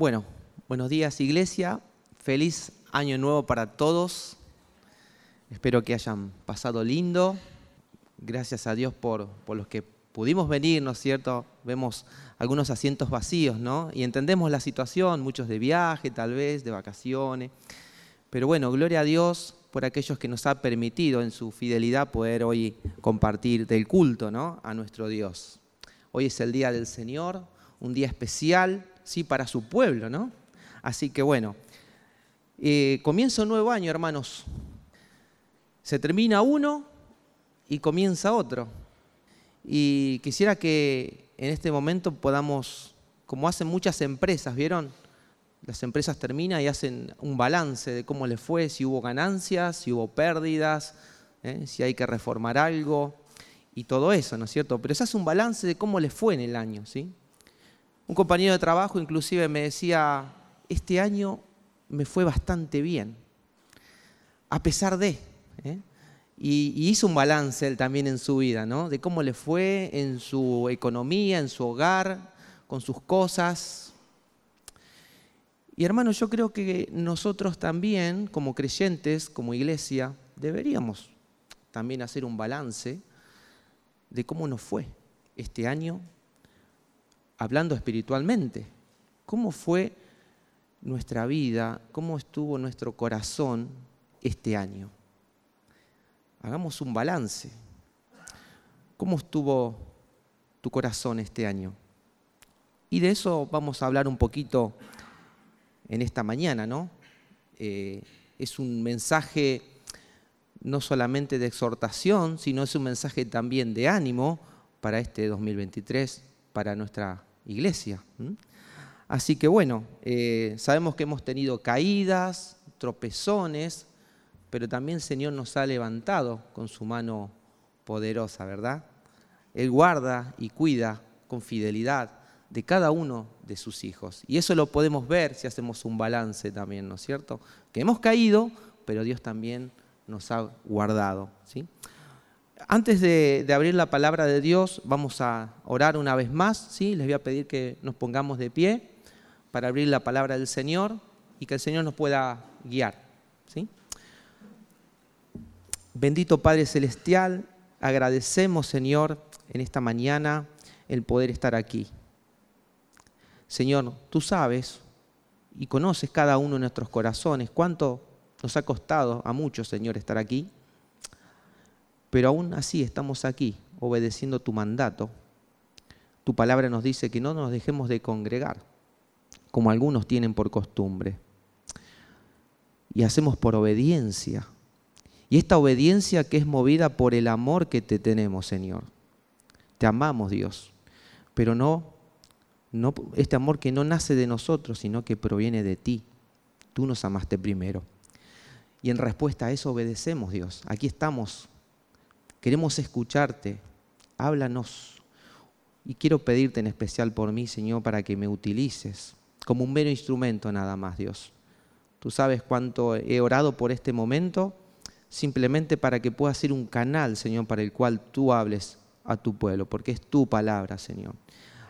Bueno, buenos días iglesia, feliz año nuevo para todos. Espero que hayan pasado lindo. Gracias a Dios por, por los que pudimos venir, ¿no es cierto? Vemos algunos asientos vacíos, ¿no? Y entendemos la situación, muchos de viaje tal vez, de vacaciones. Pero bueno, gloria a Dios por aquellos que nos ha permitido en su fidelidad poder hoy compartir del culto, ¿no? A nuestro Dios. Hoy es el día del Señor, un día especial, sí, para su pueblo, ¿no? Así que bueno, eh, comienza un nuevo año, hermanos. Se termina uno y comienza otro. Y quisiera que en este momento podamos, como hacen muchas empresas, ¿vieron? Las empresas terminan y hacen un balance de cómo les fue, si hubo ganancias, si hubo pérdidas, ¿eh? si hay que reformar algo y todo eso, ¿no es cierto? Pero se hace un balance de cómo les fue en el año, ¿sí? Un compañero de trabajo inclusive me decía, este año me fue bastante bien, a pesar de... ¿eh? Y, hizo un balance él también en su vida, ¿no? De cómo le fue en su economía, en su hogar, con sus cosas. Y hermanos, yo creo que nosotros también, como creyentes, como iglesia, deberíamos también hacer un balance de cómo nos fue este año hablando espiritualmente. ¿Cómo fue nuestra vida? ¿Cómo estuvo nuestro corazón este año? Hagamos un balance. ¿Cómo estuvo tu corazón este año? Y de eso vamos a hablar un poquito en esta mañana, ¿no? Eh, es un mensaje no solamente de exhortación, sino es un mensaje también de ánimo para este 2023, para nuestra iglesia. Así que bueno, eh, sabemos que hemos tenido caídas, tropezones, pero también el Señor nos ha levantado con su mano poderosa, ¿verdad? Él guarda y cuida con fidelidad de cada uno de sus hijos. Y eso lo podemos ver si hacemos un balance también, ¿no es cierto? Que hemos caído, pero Dios también nos ha guardado. ¿sí? Antes de, abrir la palabra de Dios, vamos a orar una vez más. ¿sí? Les voy a pedir que nos pongamos de pie para abrir la palabra del Señor y que el Señor nos pueda guiar. ¿sí? Bendito Padre Celestial, agradecemos, Señor, en esta mañana el poder estar aquí. Señor, tú sabes y conoces cada uno de nuestros corazones cuánto nos ha costado a muchos, Señor, estar aquí, pero aún así estamos aquí, obedeciendo tu mandato. Tu palabra nos dice que no nos dejemos de congregar, como algunos tienen por costumbre. Y hacemos por obediencia. Y esta obediencia que es movida por el amor que te tenemos, Señor. Te amamos, Dios, pero no, no este amor que no nace de nosotros, sino que proviene de ti. Tú nos amaste primero. Y en respuesta a eso obedecemos, Dios. Aquí estamos. Queremos escucharte. Háblanos. Y quiero pedirte en especial por mí, Señor, para que me utilices como un mero instrumento nada más, Dios. Tú sabes cuánto he orado por este momento, simplemente para que pueda ser un canal, Señor, para el cual tú hables a tu pueblo, porque es tu palabra, Señor.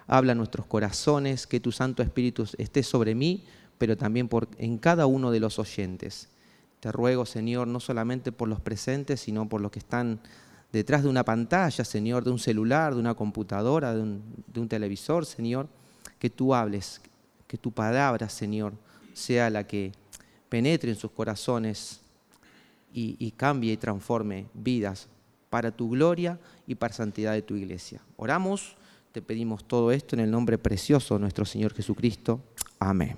Habla a nuestros corazones, que tu Santo Espíritu esté sobre mí, pero también por, en cada uno de los oyentes. Te ruego, Señor, no solamente por los presentes, sino por los que están detrás de una pantalla, Señor, de un celular, de una computadora, de un, televisor, Señor, que tú hables, que tu palabra, Señor, sea la que penetre en sus corazones y, cambie y transforme vidas para tu gloria y para santidad de tu iglesia. Oramos, te pedimos todo esto en el nombre precioso de nuestro Señor Jesucristo. Amén.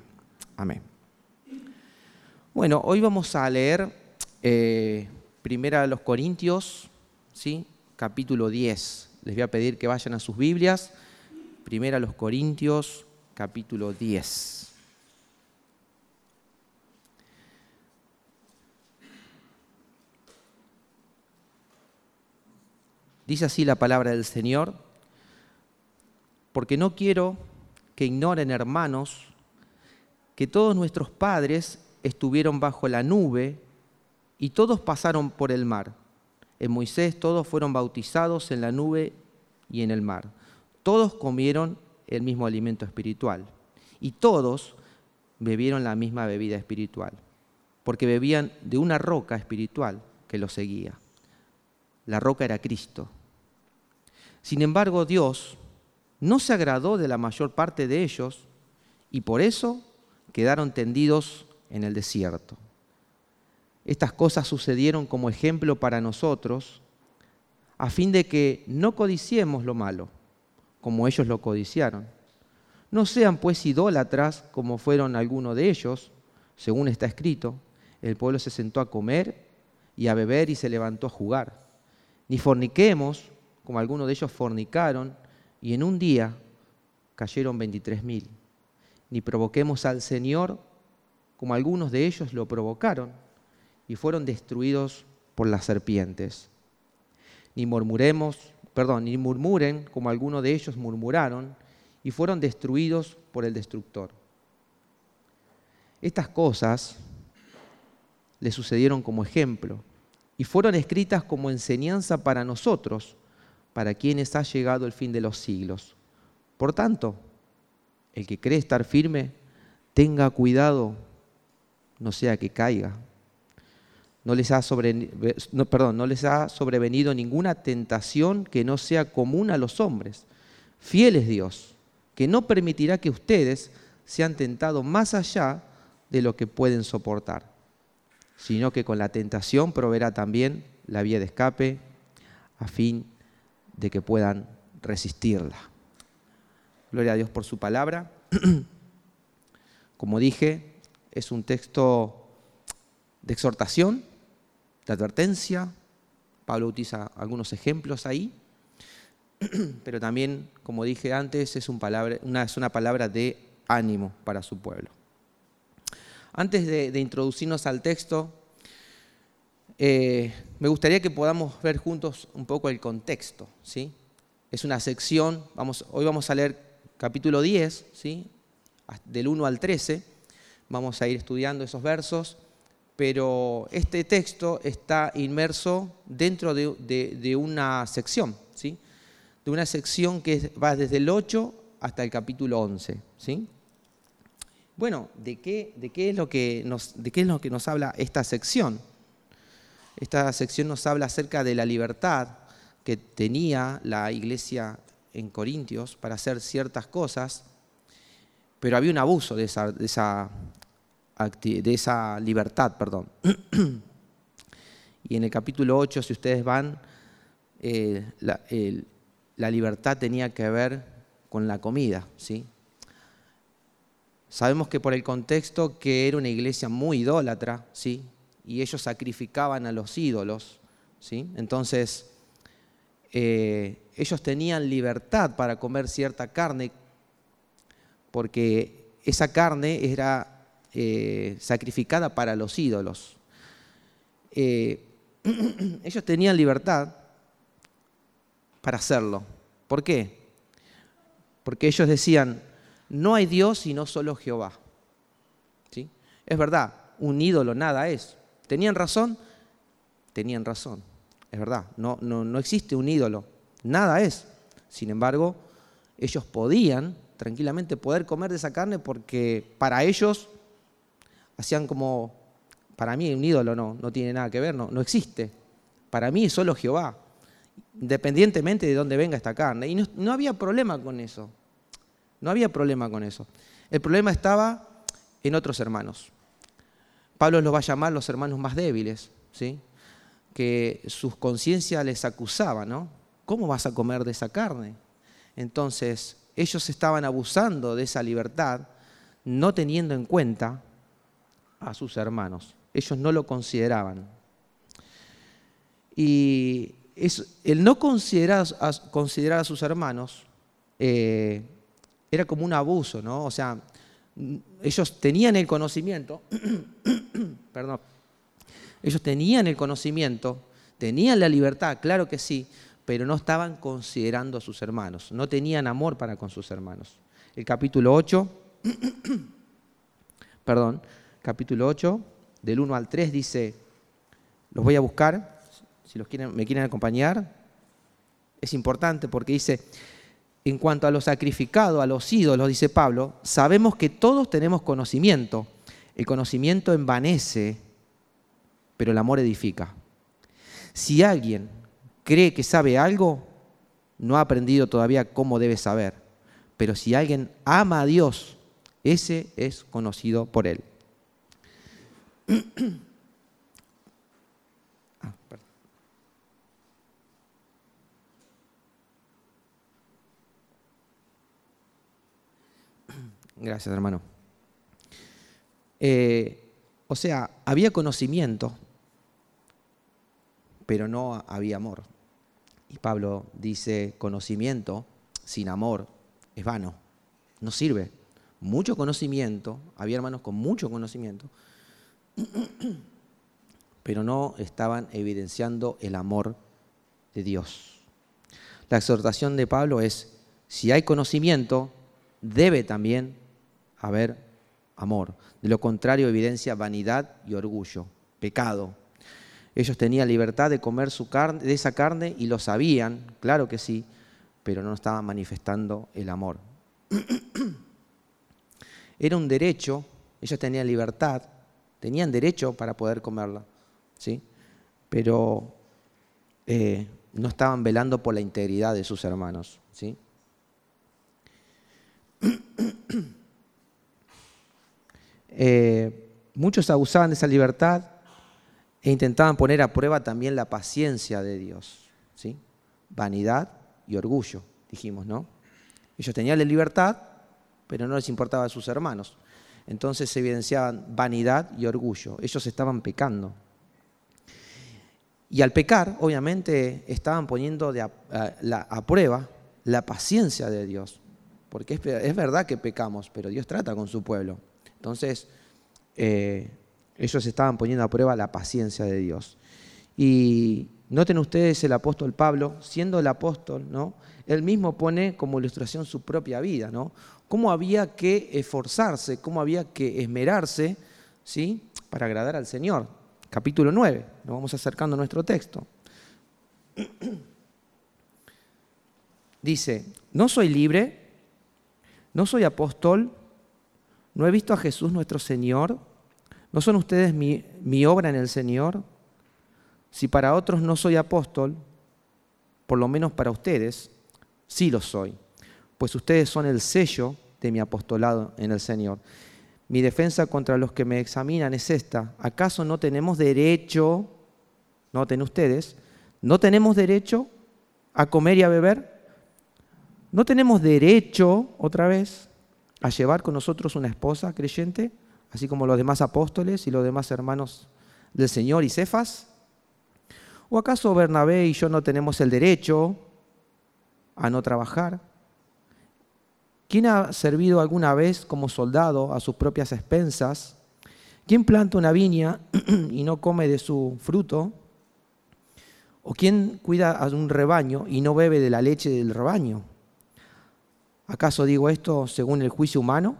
Amén. Bueno, hoy vamos a leer eh, Primera de los Corintios, ¿sí? capítulo 10. Les voy a pedir que vayan a sus Biblias. Primera los Corintios, capítulo 10. Dice así la palabra del Señor, porque no quiero que ignoren, hermanos, que todos nuestros padres estuvieron bajo la nube y todos pasaron por el mar. En Moisés todos fueron bautizados en la nube y en el mar. Todos comieron el mismo alimento espiritual. Y todos bebieron la misma bebida espiritual, porque bebían de una roca espiritual que los seguía. La roca era Cristo. Sin embargo, Dios no se agradó de la mayor parte de ellos y por eso quedaron tendidos en el desierto. Estas cosas sucedieron como ejemplo para nosotros, a fin de que no codiciemos lo malo, como ellos lo codiciaron. No sean pues idólatras como fueron algunos de ellos, según está escrito. El pueblo se sentó a comer y a beber y se levantó a jugar. Ni forniquemos, como algunos de ellos fornicaron, y en un día cayeron veintitrés mil. Ni provoquemos al Señor, como algunos de ellos lo provocaron y fueron destruidos por las serpientes. Ni murmuremos, perdón, ni murmuren como algunos de ellos murmuraron y fueron destruidos por el destructor. Estas cosas le sucedieron como ejemplo y fueron escritas como enseñanza para nosotros, para quienes ha llegado el fin de los siglos. Por tanto, el que cree estar firme, tenga cuidado, no sea que caiga no les, ha perdón, no les ha sobrevenido ninguna tentación que no sea común a los hombres. Fiel es Dios, que no permitirá que ustedes sean tentados más allá de lo que pueden soportar, sino que con la tentación proveerá también la vía de escape a fin de que puedan resistirla. Gloria a Dios por su palabra. Como dije, es un texto de exhortación, de advertencia. Pablo utiliza algunos ejemplos ahí, pero también, como dije antes, es, una, palabra de ánimo para su pueblo. Antes de, introducirnos al texto, eh, me gustaría que podamos ver juntos un poco el contexto. ¿sí? Es una sección, vamos, hoy vamos a leer capítulo 10, ¿sí? del 1 al 13, vamos a ir estudiando esos versos pero este texto está inmerso dentro de, una sección, ¿sí? de una sección que va desde el 8 hasta el capítulo 11. ¿sí? Bueno, ¿de qué, de, qué es lo que nos, ¿de qué es lo que nos habla esta sección? Esta sección nos habla acerca de la libertad que tenía la iglesia en Corintios para hacer ciertas cosas, pero había un abuso de esa, de esa, de esa libertad, perdón. y en el capítulo 8, si ustedes van, eh, la, libertad tenía que ver con la comida, ¿sí? Sabemos que por el contexto que era una iglesia muy idólatra, ¿sí? Y ellos sacrificaban a los ídolos, ¿sí? Entonces, eh, ellos tenían libertad para comer cierta carne porque esa carne era eh, sacrificada para los ídolos. Eh, ellos tenían libertad para hacerlo. ¿Por qué? Porque ellos decían, no hay Dios sino solo Jehová. ¿Sí? Es verdad, un ídolo nada es. ¿Tenían razón? Tenían razón. Es verdad, no, no, no existe un ídolo, nada es. Sin embargo, ellos podían tranquilamente poder comer de esa carne porque para ellos hacían como, para mí un ídolo no, no tiene nada que ver, no, no existe. Para mí es solo Jehová, independientemente de dónde venga esta carne. Y no, había problema con eso. No había problema con eso. El problema estaba en otros hermanos. Pablo los va a llamar los hermanos más débiles, ¿sí? que sus conciencias les acusaban, ¿no? ¿Cómo vas a comer de esa carne? Entonces, ellos estaban abusando de esa libertad, no teniendo en cuenta a sus hermanos. Ellos no lo consideraban. Y el no considerar a, considerar a sus hermanos eh, era como un abuso, ¿no? O sea, ellos tenían el conocimiento, perdón, ellos tenían el conocimiento, tenían la libertad, claro que sí, pero no estaban considerando a sus hermanos, no tenían amor para con sus hermanos. El capítulo 8, perdón, capítulo 8, del 1 al 3, dice, los voy a buscar, si los quieren, me quieren acompañar, es importante porque dice, en cuanto a lo sacrificado, a los ídolos, dice Pablo, sabemos que todos tenemos conocimiento. El conocimiento envanece, pero el amor edifica. Si alguien cree que sabe algo, no ha aprendido todavía cómo debe saber. Pero si alguien ama a Dios, ese es conocido por él. Ah, Gracias, hermano. Eh, o sea, había conocimiento, pero no había amor. Y Pablo dice, conocimiento sin amor es vano, no sirve. Mucho conocimiento, había hermanos con mucho conocimiento, pero no estaban evidenciando el amor de Dios. La exhortación de Pablo es, si hay conocimiento, debe también haber amor. De lo contrario, evidencia vanidad y orgullo, pecado. Ellos tenían libertad de comer su carne, de esa carne y lo sabían, claro que sí, pero no estaban manifestando el amor. Era un derecho, ellos tenían libertad, tenían derecho para poder comerla, ¿sí? pero eh, no estaban velando por la integridad de sus hermanos. ¿sí? Eh, muchos abusaban de esa libertad e intentaban poner a prueba también la paciencia de Dios. ¿sí? Vanidad y orgullo, dijimos, ¿no? Ellos tenían la libertad, pero no les importaba a sus hermanos. Entonces se evidenciaban vanidad y orgullo. Ellos estaban pecando. Y al pecar, obviamente, estaban poniendo a, prueba la paciencia de Dios. Porque es verdad que pecamos, pero Dios trata con su pueblo. Entonces, eh, ellos estaban poniendo a prueba la paciencia de Dios. Y noten ustedes el apóstol Pablo, siendo el apóstol, ¿no? Él mismo pone como ilustración su propia vida, ¿no? Cómo había que esforzarse, cómo había que esmerarse, ¿sí? Para agradar al Señor. Capítulo 9, nos vamos acercando a nuestro texto. Dice, no soy libre, no soy apóstol, ¿No he visto a Jesús nuestro Señor? ¿No son ustedes mi, obra en el Señor? Si para otros no soy apóstol, por lo menos para ustedes sí lo soy, pues ustedes son el sello de mi apostolado en el Señor. Mi defensa contra los que me examinan es esta. ¿Acaso no tenemos derecho, noten ustedes, no tenemos derecho a comer y a beber? ¿No tenemos derecho, otra vez, a llevar con nosotros una esposa creyente, así como los demás apóstoles y los demás hermanos del Señor y Cefas? ¿O acaso Bernabé y yo no tenemos el derecho a no trabajar? ¿Quién ha servido alguna vez como soldado a sus propias expensas? ¿Quién planta una viña y no come de su fruto? ¿O quién cuida a un rebaño y no bebe de la leche del rebaño? ¿Acaso digo esto según el juicio humano?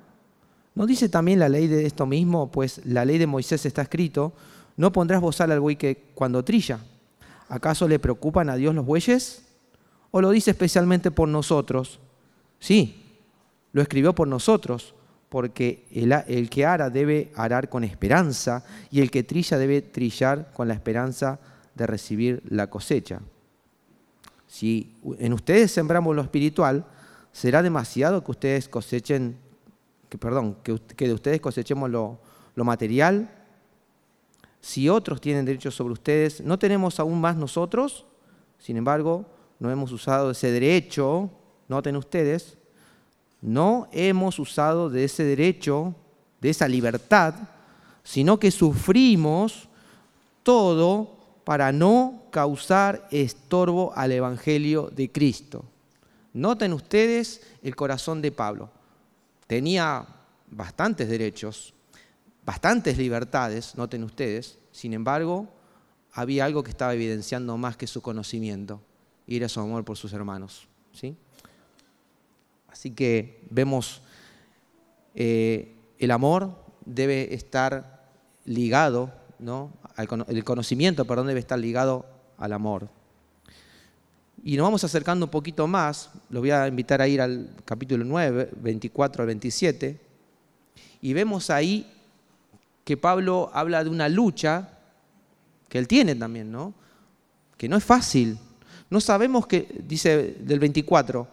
¿No dice también la ley de esto mismo? Pues la ley de Moisés está escrito, no pondrás bozal al buey que cuando trilla. ¿Acaso le preocupan a Dios los bueyes? ¿O lo dice especialmente por nosotros? Sí, lo escribió por nosotros, porque el, que ara debe arar con esperanza y el que trilla debe trillar con la esperanza de recibir la cosecha. Si en ustedes sembramos lo espiritual, será demasiado que ustedes cosechen, que, perdón, que, de ustedes cosechemos lo, lo material. Si otros tienen derechos sobre ustedes, ¿no tenemos aún más nosotros? Sin embargo, no hemos usado ese derecho, noten ustedes, no hemos usado de ese derecho, de esa libertad, sino que sufrimos todo para no causar estorbo al Evangelio de Cristo. Noten ustedes el corazón de Pablo. Tenía bastantes derechos, bastantes libertades, noten ustedes. Sin embargo, había algo que estaba evidenciando más que su conocimiento, y era su amor por sus hermanos. ¿sí? Así que vemos, eh, el amor debe estar ligado, ¿no? el conocimiento, perdón, debe estar ligado al amor. Y nos vamos acercando un poquito más, los voy a invitar a ir al capítulo 9, 24 al 27, y vemos ahí que Pablo habla de una lucha que él tiene también, ¿no? Que no es fácil. No sabemos que, dice del 24,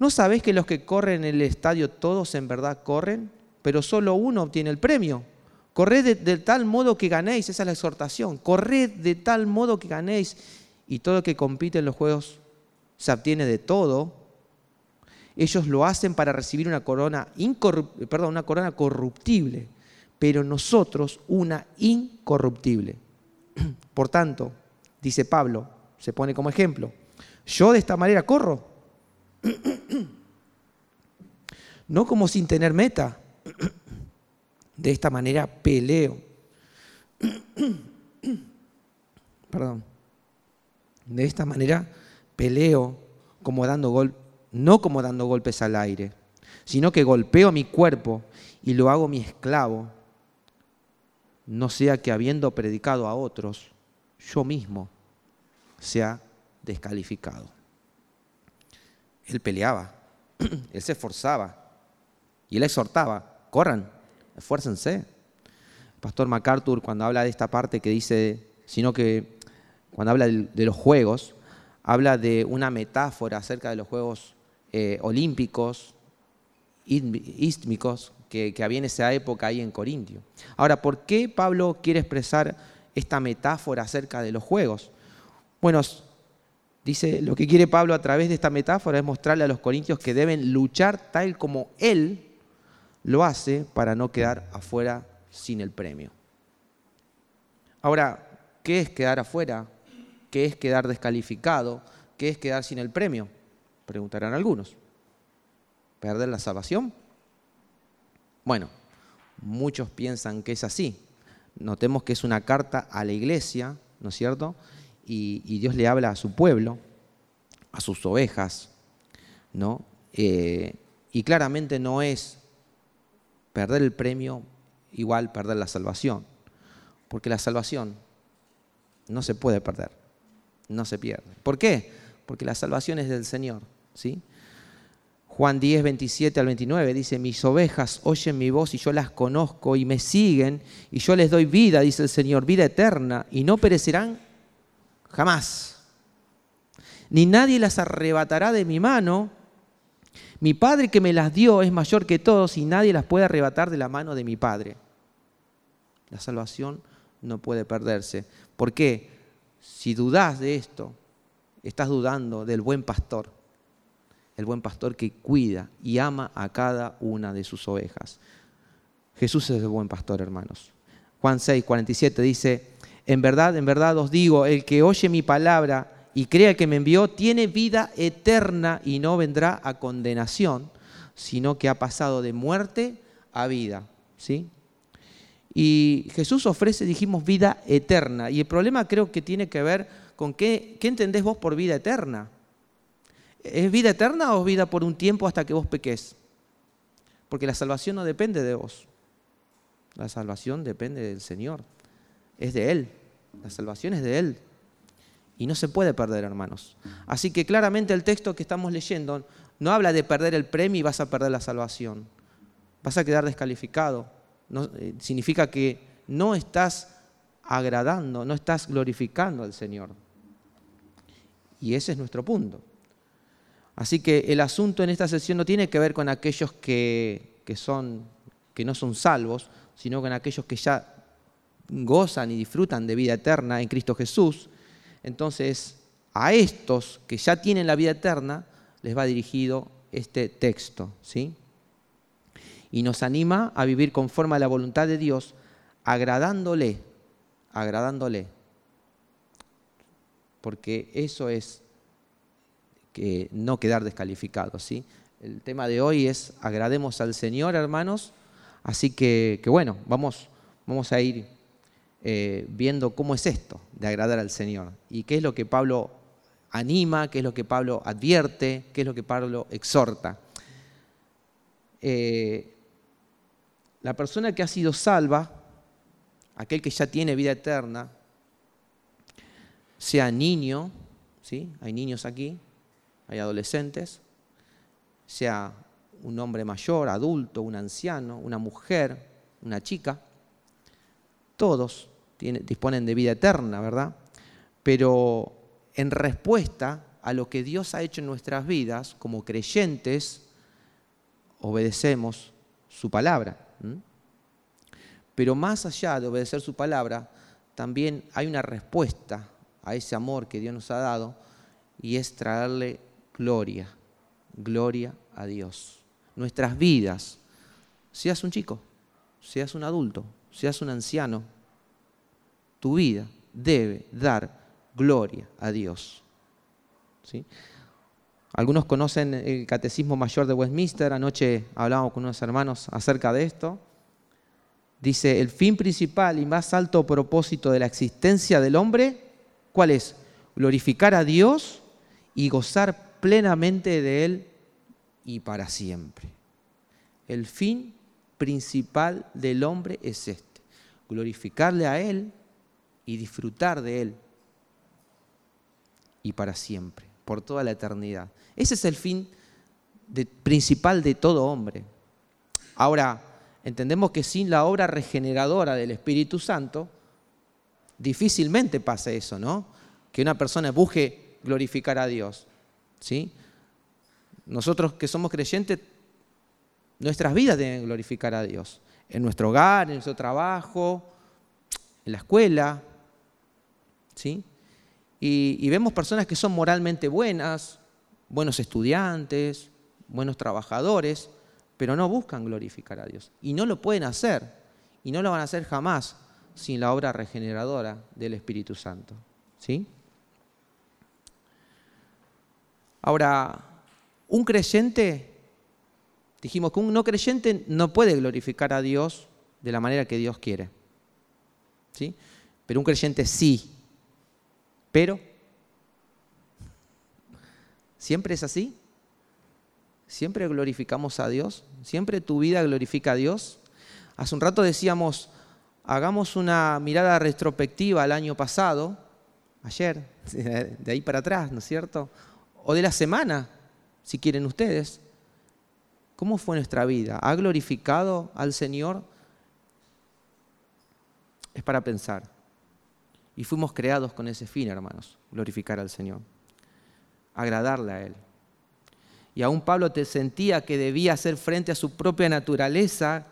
¿no sabéis que los que corren en el estadio todos en verdad corren, pero solo uno obtiene el premio? Corred de, de, tal modo que ganéis, esa es la exhortación. Corred de tal modo que ganéis. Y todo el que compite en los juegos se obtiene de todo. Ellos lo hacen para recibir una corona, perdón, una corona corruptible, pero nosotros una incorruptible. Por tanto, dice Pablo, se pone como ejemplo, yo de esta manera corro, no como sin tener meta, de esta manera peleo. Perdón. De esta manera peleo como dando gol, no como dando golpes al aire, sino que golpeo mi cuerpo y lo hago mi esclavo, no sea que habiendo predicado a otros, yo mismo sea descalificado. Él peleaba, él se esforzaba y él exhortaba, corran, esfuércense. Pastor MacArthur, cuando habla de esta parte que dice, sino que cuando habla de los juegos, habla de una metáfora acerca de los Juegos eh, Olímpicos, ístmicos, que, que había en esa época ahí en Corintio. Ahora, ¿por qué Pablo quiere expresar esta metáfora acerca de los Juegos? Bueno, dice, lo que quiere Pablo a través de esta metáfora es mostrarle a los corintios que deben luchar tal como él lo hace para no quedar afuera sin el premio. Ahora, ¿qué es quedar afuera? ¿Qué es quedar descalificado? ¿Qué es quedar sin el premio? Preguntarán algunos. ¿Perder la salvación? Bueno, muchos piensan que es así. Notemos que es una carta a la iglesia, ¿no es cierto? Y, Dios le habla a su pueblo, a sus ovejas, ¿no? Eh, y claramente no es perder el premio igual perder la salvación, porque la salvación no se puede perder no se pierde. ¿Por qué? Porque la salvación es del Señor. ¿sí? Juan 10, 27 al 29 dice, mis ovejas oyen mi voz y yo las conozco y me siguen y yo les doy vida, dice el Señor, vida eterna y no perecerán jamás. Ni nadie las arrebatará de mi mano. Mi Padre que me las dio es mayor que todos y nadie las puede arrebatar de la mano de mi Padre. La salvación no puede perderse. ¿Por qué? Si dudas de esto, estás dudando del buen pastor, el buen pastor que cuida y ama a cada una de sus ovejas. Jesús es el buen pastor, hermanos. Juan 6, 47 dice, en verdad, en verdad os digo, el que oye mi palabra y crea que me envió, tiene vida eterna y no vendrá a condenación, sino que ha pasado de muerte a vida. ¿Sí? Y Jesús ofrece, dijimos, vida eterna. Y el problema creo que tiene que ver con qué, qué entendés vos por vida eterna. ¿Es vida eterna o vida por un tiempo hasta que vos peques? Porque la salvación no depende de vos. La salvación depende del Señor. Es de Él. La salvación es de Él. Y no se puede perder, hermanos. Así que claramente el texto que estamos leyendo no habla de perder el premio y vas a perder la salvación. Vas a quedar descalificado eh, significa que no estás agradando, no estás glorificando al Señor. Y ese es nuestro punto. Así que el asunto en esta sesión no tiene que ver con aquellos que, que, son, que no son salvos, sino con aquellos que ya gozan y disfrutan de vida eterna en Cristo Jesús. Entonces, a estos que ya tienen la vida eterna, les va dirigido este texto. ¿sí? y nos anima a vivir conforme a la voluntad de Dios, agradándole, agradándole. Porque eso es que no quedar descalificado, ¿sí? El tema de hoy es agrademos al Señor, hermanos. Así que, bueno, vamos, vamos a ir eh, viendo cómo es esto de agradar al Señor y qué es lo que Pablo anima, qué es lo que Pablo advierte, qué es lo que Pablo exhorta. Eh, la persona que ha sido salva, aquel que ya tiene vida eterna, sea niño, ¿sí? Hay niños aquí, hay adolescentes, sea un hombre mayor, adulto, un anciano, una mujer, una chica, todos disponen de vida eterna, ¿verdad? Pero en respuesta a lo que Dios ha hecho en nuestras vidas, como creyentes, obedecemos su palabra. Pero más allá de obedecer su palabra, también hay una respuesta a ese amor que Dios nos ha dado y es traerle gloria, gloria a Dios. Nuestras vidas, seas un chico, seas un adulto, seas un anciano, tu vida debe dar gloria a Dios. ¿Sí? Algunos conocen el Catecismo Mayor de Westminster, anoche hablábamos con unos hermanos acerca de esto. Dice, el fin principal y más alto propósito de la existencia del hombre, ¿cuál es? Glorificar a Dios y gozar plenamente de Él y para siempre. El fin principal del hombre es este, glorificarle a Él y disfrutar de Él y para siempre, por toda la eternidad. Ese es el fin principal de todo hombre. Ahora, entendemos que sin la obra regeneradora del Espíritu Santo, difícilmente pasa eso, ¿no? Que una persona busque glorificar a Dios, ¿sí? Nosotros que somos creyentes, nuestras vidas deben glorificar a Dios. En nuestro hogar, en nuestro trabajo, en la escuela, ¿sí? Y, vemos personas que son moralmente buenas, buenos estudiantes, buenos trabajadores, pero no buscan glorificar a Dios. Y no lo pueden hacer, y no lo van a hacer jamás sin la obra regeneradora del Espíritu Santo. ¿Sí? Ahora, un creyente, dijimos que un no creyente no puede glorificar a Dios de la manera que Dios quiere. ¿Sí? Pero un creyente sí. Pero, ¿siempre es así? ¿Siempre glorificamos a Dios? ¿Siempre tu vida glorifica a Dios? Hace un rato decíamos, hagamos una mirada retrospectiva al año pasado, ayer, de ahí para atrás, ¿no es cierto? O de la semana, si quieren ustedes. ¿Cómo fue nuestra vida? ¿Ha glorificado al Señor? Es para pensar. Y fuimos creados con ese fin, hermanos, glorificar al Señor, agradarle a Él. Y aún Pablo te sentía que debía hacer frente a su propia naturaleza,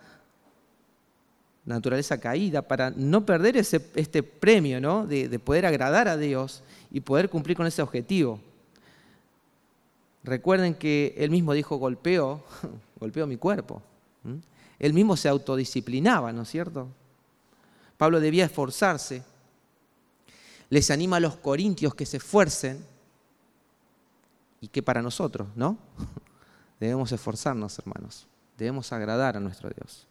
naturaleza caída, para no perder ese, este premio ¿no? de, de poder agradar a Dios y poder cumplir con ese objetivo. Recuerden que él mismo dijo golpeo, golpeo mi cuerpo. Él mismo se autodisciplinaba, ¿no es cierto? Pablo debía esforzarse. Les anima a los corintios que se esfuercen y que para nosotros, ¿no? Debemos esforzarnos, hermanos. Debemos agradar a nuestro Dios.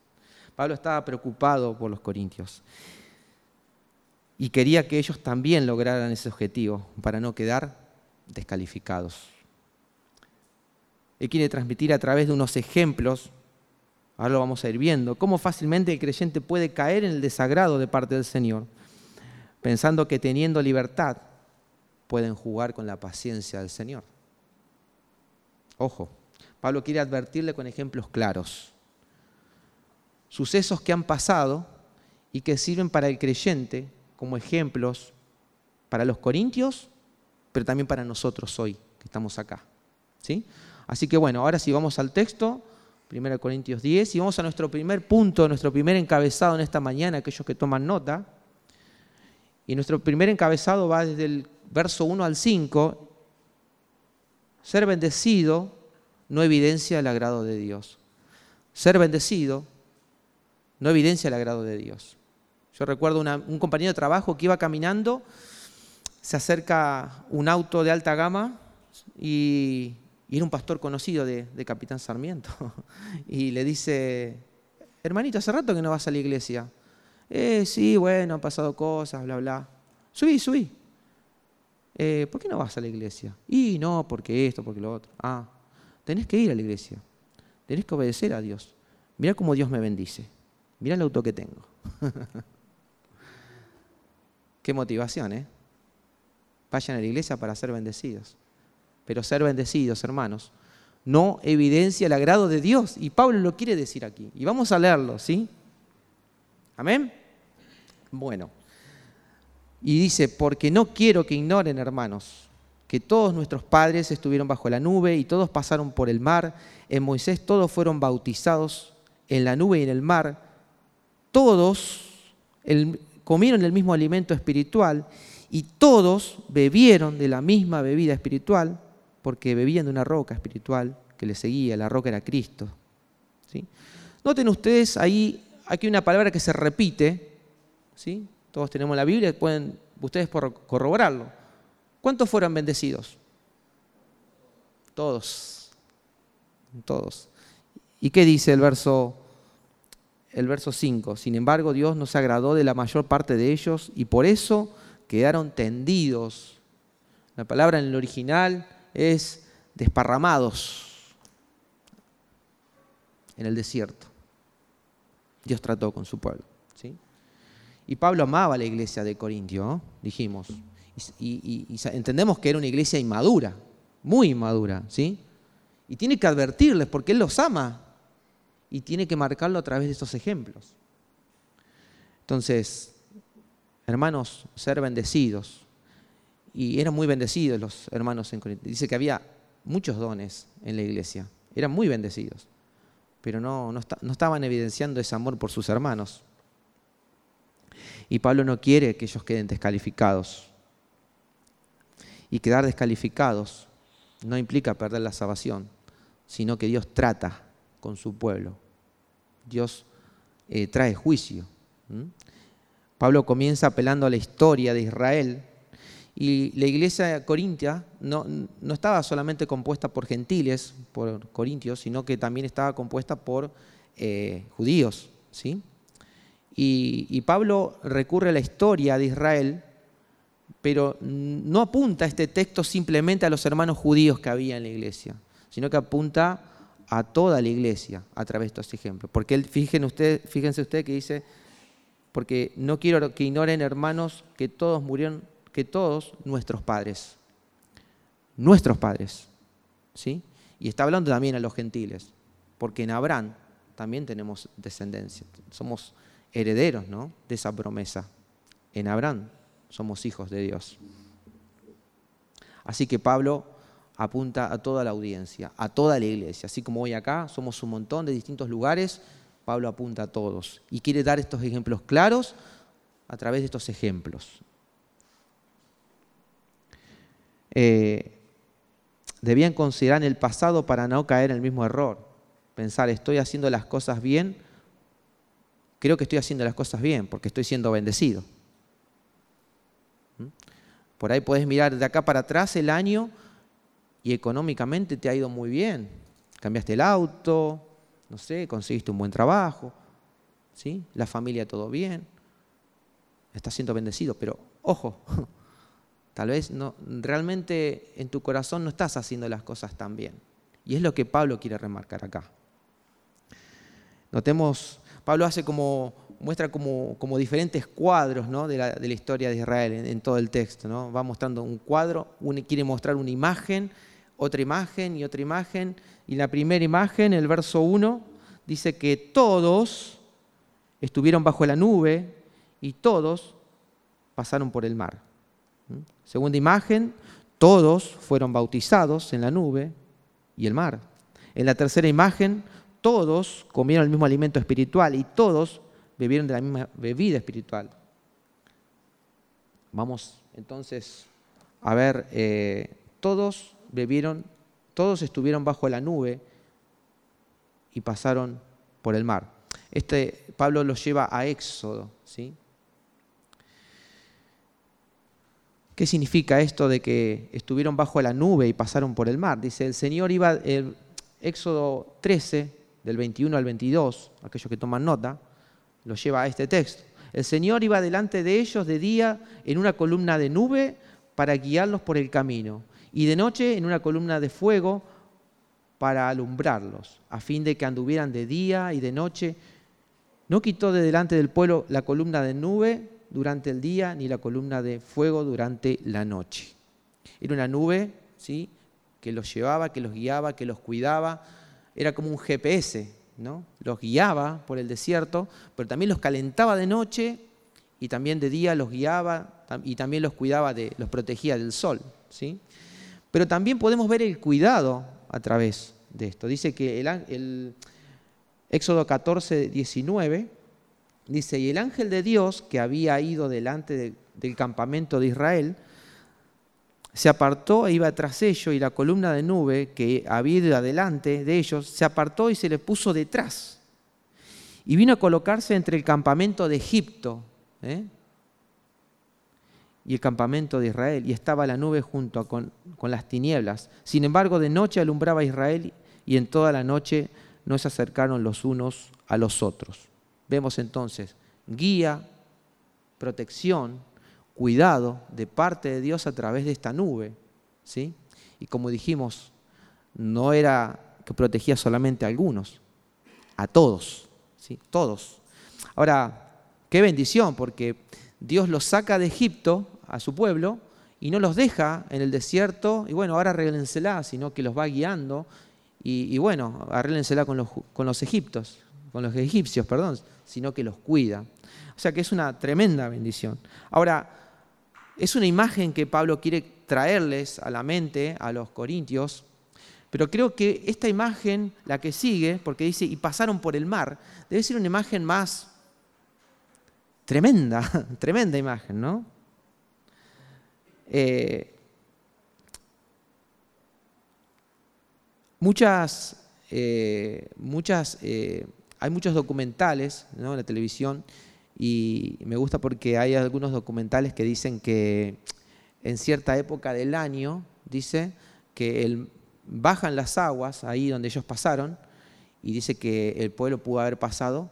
Pablo estaba preocupado por los corintios y quería que ellos también lograran ese objetivo para no quedar descalificados. Él quiere transmitir a través de unos ejemplos, ahora lo vamos a ir viendo, cómo fácilmente el creyente puede caer en el desagrado de parte del Señor, pensando que teniendo libertad pueden jugar con la paciencia del Señor. Ojo, Pablo quiere advertirle con ejemplos claros. Sucesos que han pasado y que sirven para el creyente como ejemplos para los corintios, pero también para nosotros hoy que estamos acá. ¿Sí? Así que bueno, ahora sí vamos al texto, 1 Corintios 10, y vamos a nuestro primer punto, nuestro primer encabezado en esta mañana, aquellos que toman nota. Y nuestro primer encabezado va desde el verso 1 al 5, ser bendecido no evidencia el agrado de Dios. Ser bendecido no evidencia el agrado de Dios. Yo recuerdo un compañero de trabajo que iba caminando, se acerca un auto de alta gama y, era un pastor conocido de, Capitán Sarmiento. Y le dice, hermanito, hace rato que no vas a la iglesia. Eh, sí, bueno, han pasado cosas, bla, bla. Subí, subí. Eh, ¿por qué no vas a la iglesia? Y no, porque esto, porque lo otro. Ah, tenés que ir a la iglesia. Tenés que obedecer a Dios. Mirá cómo Dios me bendice. Mirá el auto que tengo. Qué motivación, ¿eh? vayan a la iglesia para ser bendecidos. Pero ser bendecidos, hermanos, no evidencia el agrado de Dios. Y Pablo lo quiere decir aquí. Y vamos a leerlo, ¿sí? Amén. Bueno. Y dice, porque no quiero que ignoren, hermanos, que todos nuestros padres estuvieron bajo la nube y todos pasaron por el mar. En Moisés todos fueron bautizados en la nube y en el mar. Todos comieron el mismo alimento espiritual y todos bebieron de la misma bebida espiritual porque bebían de una roca espiritual que les seguía. La roca era Cristo. ¿sí? Noten ustedes ahí, aquí una palabra que se repite. ¿Sí? Todos tenemos la Biblia, pueden ustedes corroborarlo. ¿Cuántos fueron bendecidos? Todos. Todos. ¿Y qué dice el verso, el verso 5? Sin embargo, Dios no se agradó de la mayor parte de ellos y por eso quedaron tendidos. La palabra en el original es desparramados en el desierto. Dios trató con su pueblo. Y Pablo amaba a la iglesia de Corintio, dijimos y, entendemos que era una iglesia inmadura, muy inmadura, ¿sí? Y tiene que advertirles porque Él los ama y tiene que marcarlo a través de estos ejemplos. Entonces, hermanos, ser bendecidos. Y eran muy bendecidos los hermanos en Corinto. Dice que había muchos dones en la iglesia. Eran muy bendecidos. Pero no, no estaban evidenciando ese amor por sus hermanos. Y Pablo no quiere que ellos queden descalificados y quedar descalificados no implica perder la salvación, sino que Dios trata con su pueblo. Dios eh, trae juicio. Pablo comienza apelando a la historia de Israel y la iglesia corintia no, no, estaba solamente compuesta por gentiles, por corintios, sino que también estaba compuesta por eh, judíos. ¿sí? Y, Pablo recurre a la historia de Israel pero no apunta este texto simplemente a los hermanos judíos que había en la iglesia, sino que apunta a toda la iglesia a través de estos ejemplos. Porque fíjense ustedes usted que dice, porque no quiero que ignoren hermanos que todos murieron, que todos nuestros padres, nuestros padres, ¿sí? Y está hablando también a los gentiles, porque en Abraham también tenemos descendencia, somos herederos, ¿no? De esa promesa. En Abraham somos hijos de Dios. Así que Pablo apunta a toda la audiencia, a toda la iglesia. Así como hoy acá somos un montón de distintos lugares, Pablo apunta a todos y quiere dar estos ejemplos claros a través de estos ejemplos. Eh, debían considerar el pasado para no caer en el mismo error. Pensar, estoy haciendo las cosas bien, creo que estoy haciendo las cosas bien porque estoy siendo bendecido. Por ahí puedes mirar de acá para atrás el año y económicamente te ha ido muy bien. Cambiaste el auto, no sé, conseguiste un buen trabajo, ¿sí? La familia todo bien. Estás siendo bendecido, pero ojo, tal vez no, realmente en tu corazón no estás haciendo las cosas tan bien. Y es lo que Pablo quiere remarcar acá. Notemos, Pablo hace como muestra como, como diferentes cuadros ¿no? de, la, de, la, historia de Israel en, todo el texto. ¿no? Va mostrando un cuadro, quiere mostrar una imagen, otra imagen y otra imagen. Y la primera imagen, el verso 1, dice que todos estuvieron bajo la nube y todos pasaron por el mar. ¿Mm? Segunda imagen, todos fueron bautizados en la nube y el mar. En la tercera imagen, todos comieron el mismo alimento espiritual y todos bebieron de la misma bebida espiritual. Vamos entonces a ver, eh, todos bebieron, todos estuvieron bajo la nube y pasaron por el mar. Este Pablo lo lleva a Éxodo, ¿sí? ¿Qué significa esto de que estuvieron bajo la nube y pasaron por el mar? Dice, el Señor iba, el Éxodo 13, del 21 al 22, aquellos que toman nota, lo lleva a este texto. El Señor iba delante de ellos de día en una columna de nube para guiarlos por el camino y de noche en una columna de fuego para alumbrarlos, a fin de que anduvieran de día y de noche. No quitó de delante del pueblo la columna de nube durante el día ni la columna de fuego durante la noche. Era una nube ¿sí? que los llevaba, que los guiaba, que los cuidaba. Era como un GPS, ¿no? Los guiaba por el desierto, pero también los calentaba de noche y también de día los guiaba y también los cuidaba, de, los protegía del sol. ¿sí? Pero también podemos ver el cuidado a través de esto. Dice que el, Éxodo 14, 19, dice, y el ángel de Dios que había ido delante del campamento de Israel, se apartó e iba tras ellos y la columna de nube que había adelante de ellos se apartó y se le puso detrás. Y vino a colocarse entre el campamento de Egipto ¿eh? y el campamento de Israel. Y estaba la nube junto con, con las tinieblas. Sin embargo, de noche alumbraba Israel y en toda la noche no se acercaron los unos a los otros. Vemos entonces guía, protección, cuidado de parte de Dios a través de esta nube. ¿sí? Y como dijimos, no era que protegía solamente a algunos, a todos, ¿sí? todos. Ahora, qué bendición, porque Dios los saca de Egipto a su pueblo y no los deja en el desierto, y bueno, ahora arréglensela, sino que los va guiando, y, bueno, arréglensela con los, con los egiptos, con los egipcios, perdón, sino que los cuida. O sea que es una tremenda bendición. Ahora, es una imagen que Pablo quiere traerles a la mente a los corintios, pero creo que esta imagen, la que sigue, porque dice, y pasaron por el mar, debe ser una imagen más tremenda, tremenda imagen, ¿no? Eh, muchas, eh, muchas, eh, hay muchos documentales en la televisión y me gusta porque hay algunos documentales que dicen que en cierta época del año, dice, que bajan las aguas ahí donde ellos pasaron y dice que el pueblo pudo haber pasado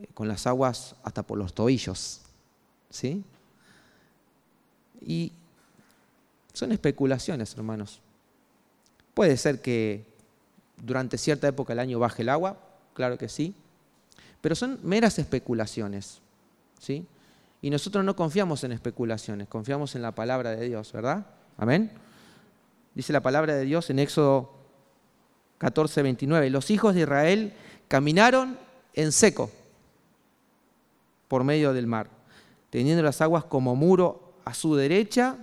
eh, con las aguas hasta por los tobillos. ¿Sí? Y son especulaciones, hermanos. Puede ser que durante cierta época del año baje el agua, claro que sí, pero son meras especulaciones. ¿Sí? Y nosotros no confiamos en especulaciones, confiamos en la palabra de Dios, ¿verdad? Amén. Dice la palabra de Dios en Éxodo 14, 29. Los hijos de Israel caminaron en seco por medio del mar, teniendo las aguas como muro a su derecha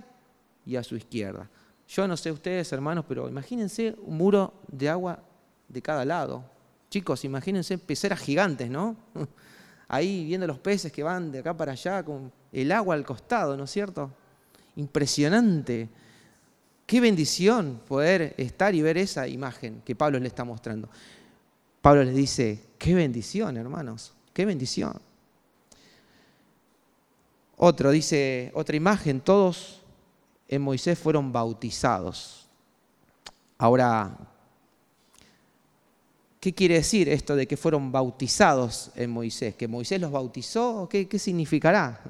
y a su izquierda. Yo no sé ustedes, hermanos, pero imagínense un muro de agua de cada lado. Chicos, imagínense peceras gigantes, ¿no? Ahí viendo los peces que van de acá para allá con el agua al costado, ¿no es cierto? Impresionante. Qué bendición poder estar y ver esa imagen que Pablo le está mostrando. Pablo les dice, qué bendición, hermanos, qué bendición. Otro dice, otra imagen, todos en Moisés fueron bautizados. Ahora, ¿Qué quiere decir esto de que fueron bautizados en Moisés? ¿Que Moisés los bautizó? ¿Qué, significará?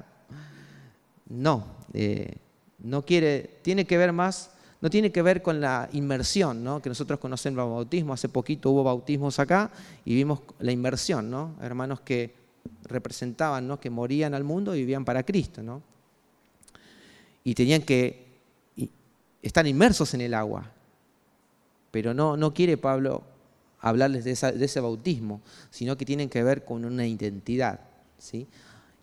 No, eh, no quiere, tiene que ver más, no tiene que ver con la inmersión, ¿no? que nosotros conocemos el bautismo. Hace poquito hubo bautismos acá y vimos la inmersión, ¿no? hermanos que representaban, ¿no? que morían al mundo y vivían para Cristo. ¿no? Y tenían que estar inmersos en el agua. Pero no, no quiere Pablo hablarles de, ese bautismo, sino que tienen que ver con una identidad. ¿sí?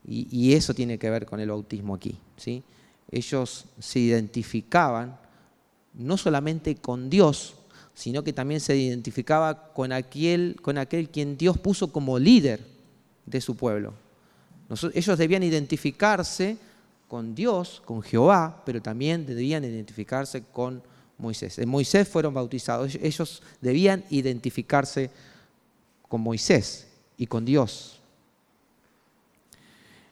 Y, eso tiene que ver con el bautismo aquí. ¿sí? Ellos se identificaban no solamente con Dios, sino que también se identificaba con aquel, con aquel quien Dios puso como líder de su pueblo. ellos debían identificarse con Dios, con Jehová, pero también debían identificarse con Moisés. En Moisés fueron bautizados. Ellos debían identificarse con Moisés y con Dios.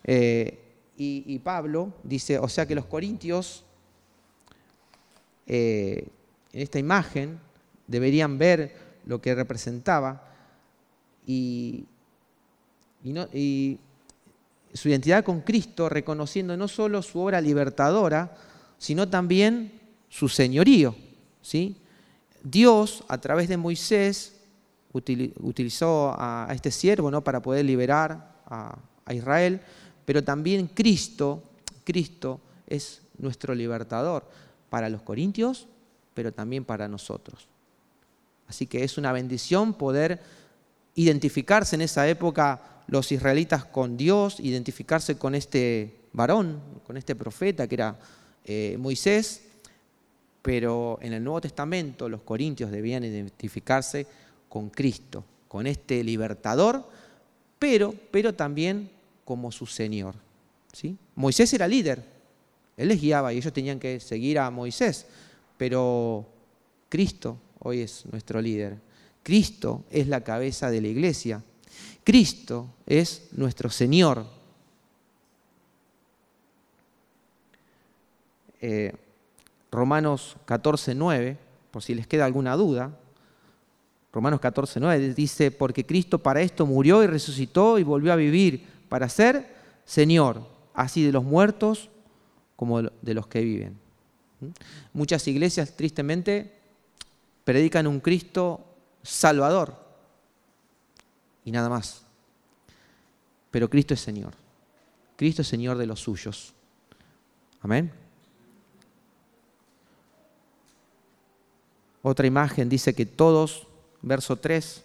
Eh, y, Pablo dice, o sea que los corintios eh, en esta imagen deberían ver lo que representaba y, y su identidad con Cristo, reconociendo no solo su obra libertadora, sino también su señorío. ¿sí? Dios, a través de Moisés, utilizó a, este siervo ¿no? para poder liberar a, Israel, pero también Cristo, Cristo es nuestro libertador. para los corintios, pero también para nosotros. Así que es una bendición poder identificarse en esa época los israelitas con Dios, identificarse con este varón, con este profeta que era eh, Moisés, pero en el Nuevo Testamento los corintios debían identificarse con Cristo, con este libertador, pero, pero también como su Señor. ¿sí? Moisés era líder, él les guiaba y ellos tenían que seguir a Moisés, pero Cristo hoy es nuestro líder. Cristo es la cabeza de la iglesia. Cristo es nuestro Señor. Eh, Romanos 14, 9, por si les queda alguna duda, Romanos 14, 9 dice, porque Cristo para esto murió y resucitó y volvió a vivir, para ser Señor, así de los muertos como de los que viven. ¿Mm? Muchas iglesias, tristemente, predican un Cristo salvador y nada más. Pero Cristo es Señor. Cristo es Señor de los suyos. Amén. Otra imagen dice que todos, verso 3,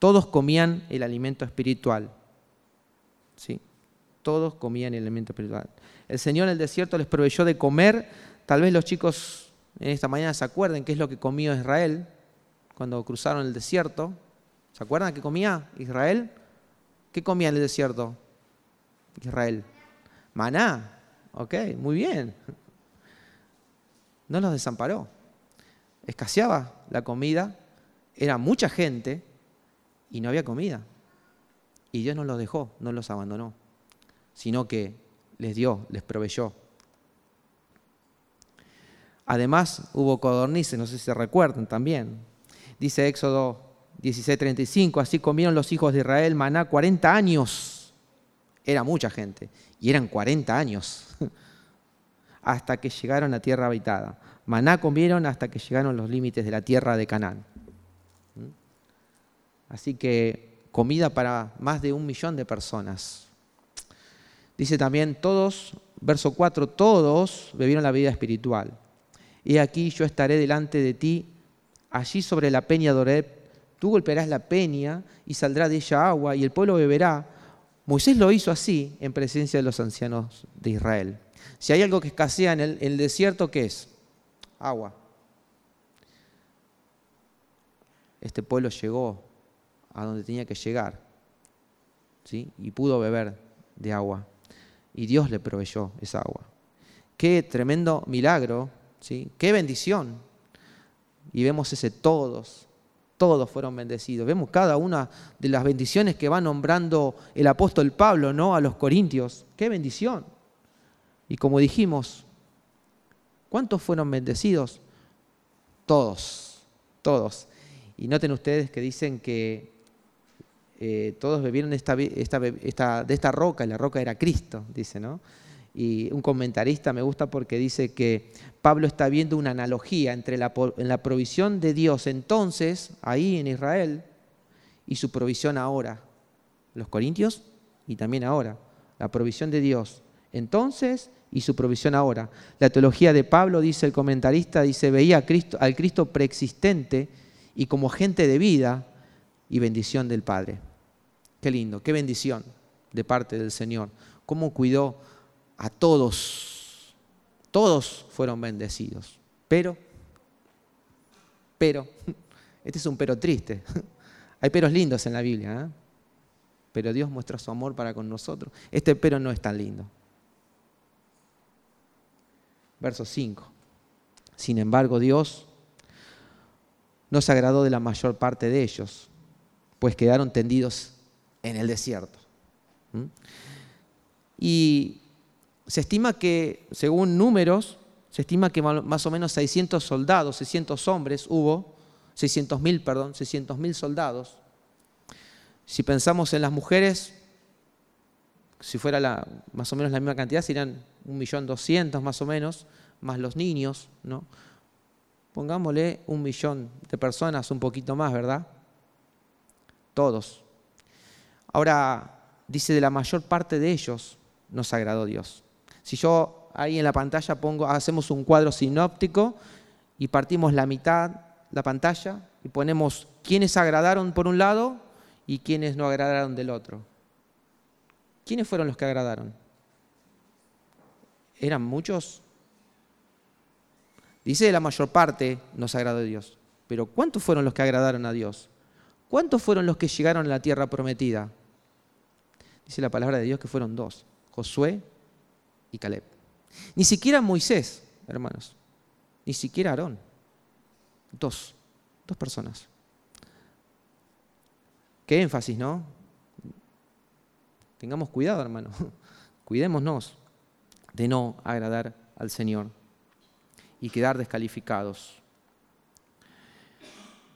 todos comían el alimento espiritual. ¿Sí? Todos comían el alimento espiritual. El Señor en el desierto les proveyó de comer. Tal vez los chicos en esta mañana se acuerden qué es lo que comió Israel cuando cruzaron el desierto. ¿Se acuerdan qué comía Israel? ¿Qué comía en el desierto? Israel. Maná. Ok, muy bien. No los desamparó escaseaba la comida, era mucha gente y no había comida. Y Dios no los dejó, no los abandonó, sino que les dio, les proveyó. Además hubo codornices, no sé si se recuerdan también. Dice Éxodo 16:35, así comieron los hijos de Israel maná 40 años. Era mucha gente, y eran 40 años, hasta que llegaron a tierra habitada. Maná comieron hasta que llegaron los límites de la tierra de Canaán. ¿Mm? Así que comida para más de un millón de personas. Dice también, todos, verso 4, todos bebieron la vida espiritual. Y aquí yo estaré delante de ti, allí sobre la peña de Oreb, tú golpearás la peña y saldrá de ella agua y el pueblo beberá. Moisés lo hizo así en presencia de los ancianos de Israel. Si hay algo que escasea en el, en el desierto, ¿qué es? Agua. Este pueblo llegó a donde tenía que llegar ¿sí? y pudo beber de agua. Y Dios le proveyó esa agua. Qué tremendo milagro, ¿sí? qué bendición. Y vemos ese todos, todos fueron bendecidos. Vemos cada una de las bendiciones que va nombrando el apóstol Pablo ¿no? a los corintios. Qué bendición. Y como dijimos, ¿Cuántos fueron bendecidos? Todos, todos. Y noten ustedes que dicen que eh, todos bebieron de esta roca, y la roca era Cristo, dice, ¿no? Y un comentarista me gusta porque dice que Pablo está viendo una analogía entre en la provisión de Dios entonces, ahí en Israel, y su provisión ahora. Los corintios y también ahora. La provisión de Dios entonces y su provisión ahora. La teología de Pablo, dice el comentarista, dice, veía al Cristo preexistente y como gente de vida y bendición del Padre. Qué lindo, qué bendición de parte del Señor. Cómo cuidó a todos. Todos fueron bendecidos. Pero, pero, este es un pero triste. Hay peros lindos en la Biblia, ¿eh? pero Dios muestra su amor para con nosotros. Este pero no es tan lindo verso 5. Sin embargo, Dios no se agradó de la mayor parte de ellos, pues quedaron tendidos en el desierto. ¿Mm? Y se estima que, según números, se estima que más o menos 600 soldados, 600 hombres hubo, 600 mil, perdón, 600 mil soldados. Si pensamos en las mujeres, si fuera la, más o menos la misma cantidad, serían un millón doscientos más o menos, más los niños, ¿no? Pongámosle un millón de personas, un poquito más, ¿verdad? Todos. Ahora, dice, de la mayor parte de ellos nos agradó Dios. Si yo ahí en la pantalla pongo, hacemos un cuadro sinóptico y partimos la mitad, la pantalla, y ponemos quiénes agradaron por un lado y quiénes no agradaron del otro. ¿Quiénes fueron los que agradaron? ¿Eran muchos? Dice la mayor parte nos agradó Dios. Pero ¿cuántos fueron los que agradaron a Dios? ¿Cuántos fueron los que llegaron a la tierra prometida? Dice la palabra de Dios que fueron dos, Josué y Caleb. Ni siquiera Moisés, hermanos, ni siquiera Aarón. Dos, dos personas. Qué énfasis, ¿no? Tengamos cuidado, hermano. Cuidémonos de no agradar al Señor y quedar descalificados.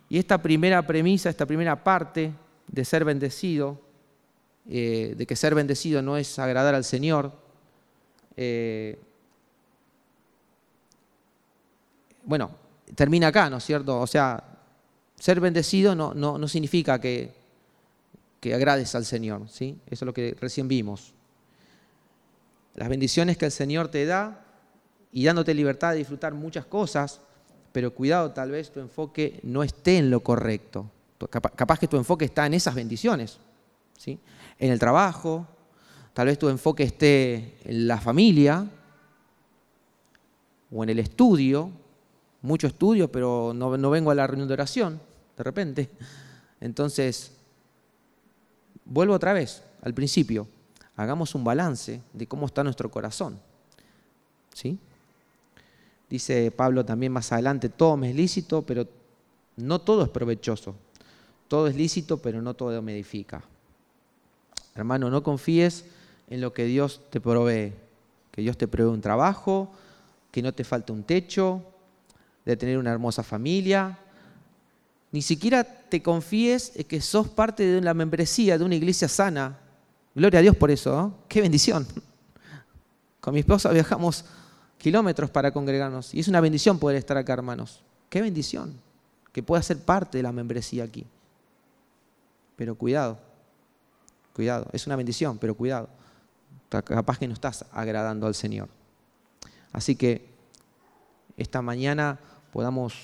Y esta primera premisa, esta primera parte de ser bendecido, eh, de que ser bendecido no es agradar al Señor, eh, bueno, termina acá, ¿no es cierto? O sea, ser bendecido no, no, significa que, que, agrades al Señor, ¿sí? Eso es lo que recién vimos. Las bendiciones que el Señor te da y dándote libertad de disfrutar muchas cosas, pero cuidado, tal vez tu enfoque no esté en lo correcto. Capaz que tu enfoque está en esas bendiciones, ¿sí? en el trabajo, tal vez tu enfoque esté en la familia o en el estudio, mucho estudio, pero no, no vengo a la reunión de oración, de repente. Entonces, vuelvo otra vez al principio, hagamos un balance de cómo está nuestro corazón. ¿Sí? Dice Pablo también más adelante, todo me es lícito, pero no todo es provechoso. Todo es lícito, pero no todo me edifica. Hermano, no confíes en lo que Dios te provee. Que Dios te provee un trabajo, que no te falte un techo, de tener una hermosa familia. Ni siquiera te confíes en que sos parte de la membresía de una iglesia sana. Gloria a Dios por eso. ¿eh? Qué bendición. Con mi esposa viajamos kilómetros para congregarnos. Y es una bendición poder estar acá, hermanos. Qué bendición que pueda ser parte de la membresía aquí. Pero cuidado, cuidado. Es una bendición, pero cuidado. Capaz que no estás agradando al Señor. Así que esta mañana podamos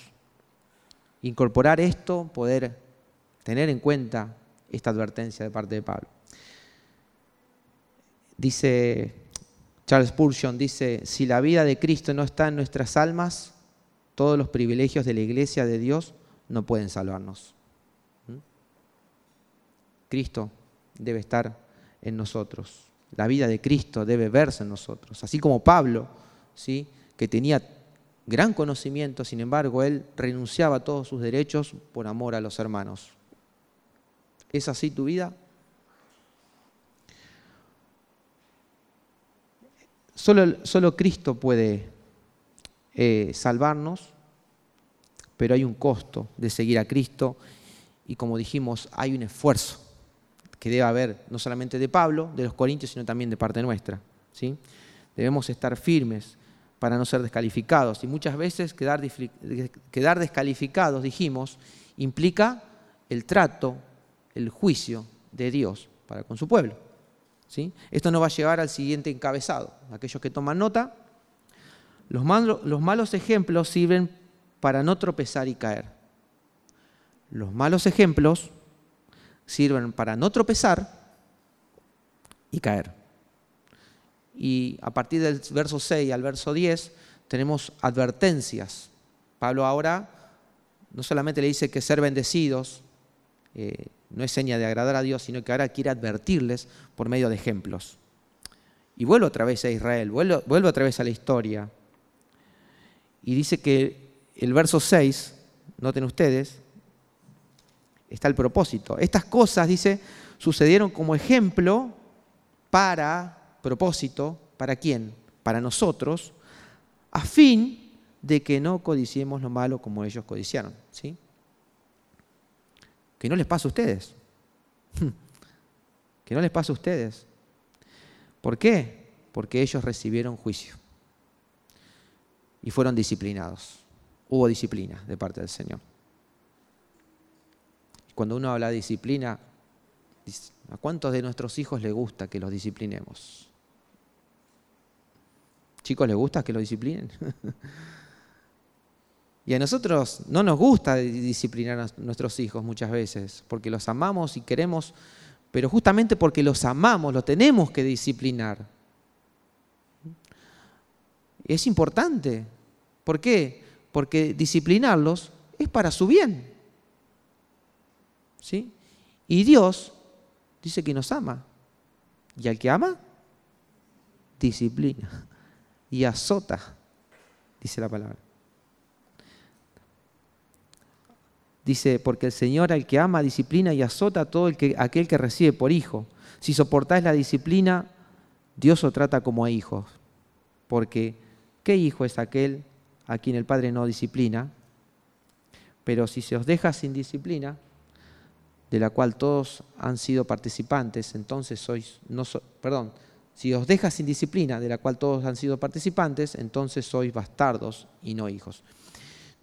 incorporar esto, poder tener en cuenta esta advertencia de parte de Pablo. Dice Charles Spurgeon dice, si la vida de Cristo no está en nuestras almas, todos los privilegios de la iglesia de Dios no pueden salvarnos. ¿Mm? Cristo debe estar en nosotros. La vida de Cristo debe verse en nosotros. Así como Pablo, ¿sí? que tenía gran conocimiento, sin embargo, él renunciaba a todos sus derechos por amor a los hermanos. ¿Es así tu vida? Solo, Cristo puede eh, salvarnos, pero hay un costo de seguir a Cristo y como dijimos, hay un esfuerzo que debe haber no solamente de Pablo, de los Corintios, sino también de parte nuestra. ¿sí? Debemos estar firmes para no ser descalificados y muchas veces quedar, quedar descalificados, dijimos, implica el trato, el juicio de Dios para con su pueblo. Esto nos va a llevar al siguiente encabezado. Aquellos que toman nota, los malos, ejemplos sirven para no tropezar y caer. Los malos ejemplos sirven para no tropezar y caer. Y a partir del verso 6 al verso 10 tenemos advertencias. Pablo ahora no solamente le dice que ser bendecidos, eh, no es seña de agradar a Dios, sino que ahora quiere advertirles por medio de ejemplos. Y vuelvo otra vez a Israel, vuelvo, otra vez a la historia. Y dice que el verso 6, noten ustedes, está el propósito. Estas cosas, dice, sucedieron como ejemplo para propósito, ¿para quién? Para nosotros, a fin de que no codiciemos lo malo como ellos codiciaron. ¿sí? Que no les pase a ustedes. Que no les pase a ustedes. ¿Por qué? Porque ellos recibieron juicio y fueron disciplinados. Hubo disciplina de parte del Señor. Cuando uno habla de disciplina, ¿a cuántos de nuestros hijos les gusta que los disciplinemos? Chicos, ¿les gusta que lo disciplinen? y a nosotros no nos gusta disciplinar a nuestros hijos muchas veces, porque los amamos y queremos, pero justamente porque los amamos, los tenemos que disciplinar. Es importante. ¿Por qué? Porque disciplinarlos es para su bien. ¿Sí? Y Dios dice que nos ama. Y al que ama, disciplina y azota, dice la palabra. Dice, porque el Señor al que ama disciplina y azota a todo el que, aquel que recibe por hijo. Si soportáis la disciplina, Dios os trata como a hijos. Porque, ¿qué hijo es aquel a quien el Padre no disciplina? Pero si se os deja sin disciplina, de la cual todos han sido participantes, entonces sois, no perdón, si os deja sin disciplina, de la cual todos han sido participantes, entonces sois bastardos y no hijos.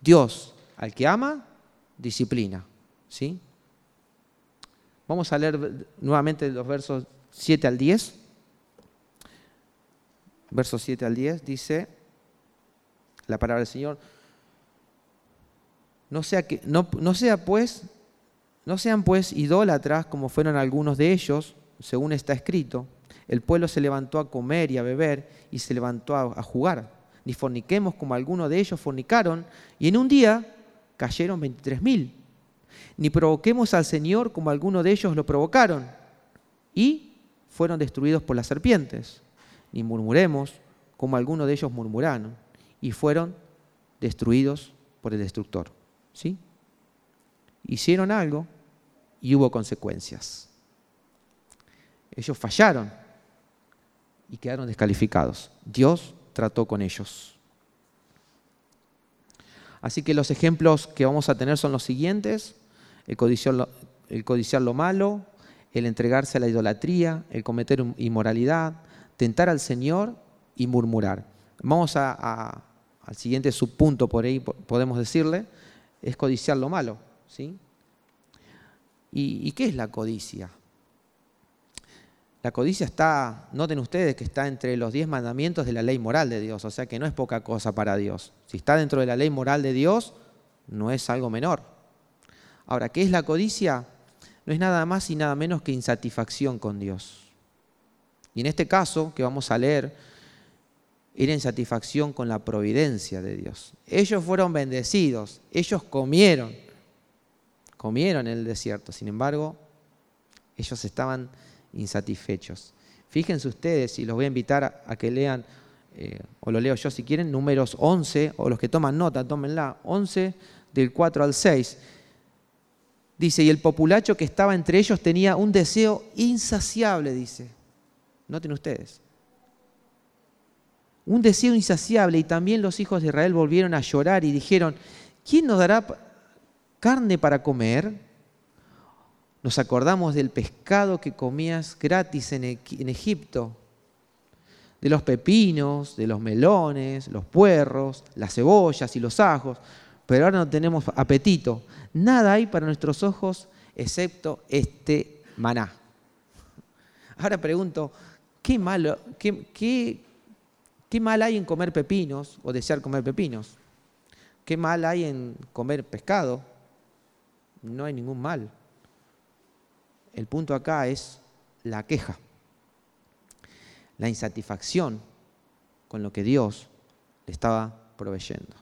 Dios, al que ama, disciplina. ¿sí? Vamos a leer nuevamente los versos 7 al 10. Versos 7 al 10 dice la palabra del Señor. No sea, que, no, sea pues, no sean pues idólatras como fueron algunos de ellos, según está escrito el pueblo se levantó a comer y a beber y se levantó a, jugar. Ni forniquemos como algunos de ellos fornicaron y en un día cayeron 23 mil. Ni provoquemos al Señor como algunos de ellos lo provocaron y fueron destruidos por las serpientes. Ni murmuremos como algunos de ellos murmuraron y fueron destruidos por el destructor. ¿Sí? Hicieron algo y hubo consecuencias. Ellos fallaron y quedaron descalificados. Dios trató con ellos. Así que los ejemplos que vamos a tener son los siguientes. El codiciar lo, malo, el entregarse a la idolatría, el cometer inmoralidad, tentar al Señor y murmurar. Vamos al siguiente subpunto, por ahí podemos decirle, es codiciar lo malo. ¿sí? ¿Y, ¿Y qué es la codicia? La codicia está, noten ustedes que está entre los diez mandamientos de la ley moral de Dios, o sea que no es poca cosa para Dios. Si está dentro de la ley moral de Dios, no es algo menor. Ahora, ¿qué es la codicia? No es nada más y nada menos que insatisfacción con Dios. Y en este caso, que vamos a leer, era insatisfacción con la providencia de Dios. Ellos fueron bendecidos, ellos comieron, comieron en el desierto, sin embargo, ellos estaban insatisfechos. Fíjense ustedes, y los voy a invitar a, que lean, eh, o lo leo yo si quieren, números 11, o los que toman nota, tómenla, 11 del 4 al 6. Dice, y el populacho que estaba entre ellos tenía un deseo insaciable, dice. Noten ustedes. Un deseo insaciable y también los hijos de Israel volvieron a llorar y dijeron, ¿quién nos dará carne para comer? Nos acordamos del pescado que comías gratis en, Egipto, de los pepinos, de los melones, los puerros, las cebollas y los ajos, pero ahora no tenemos apetito. Nada hay para nuestros ojos excepto este maná. Ahora pregunto, ¿qué, mal hay en comer pepinos o desear comer pepinos? ¿Qué mal hay en comer pescado? No hay ningún mal. El punto acá es la queja, la insatisfacción con lo que Dios le estaba proveyendo.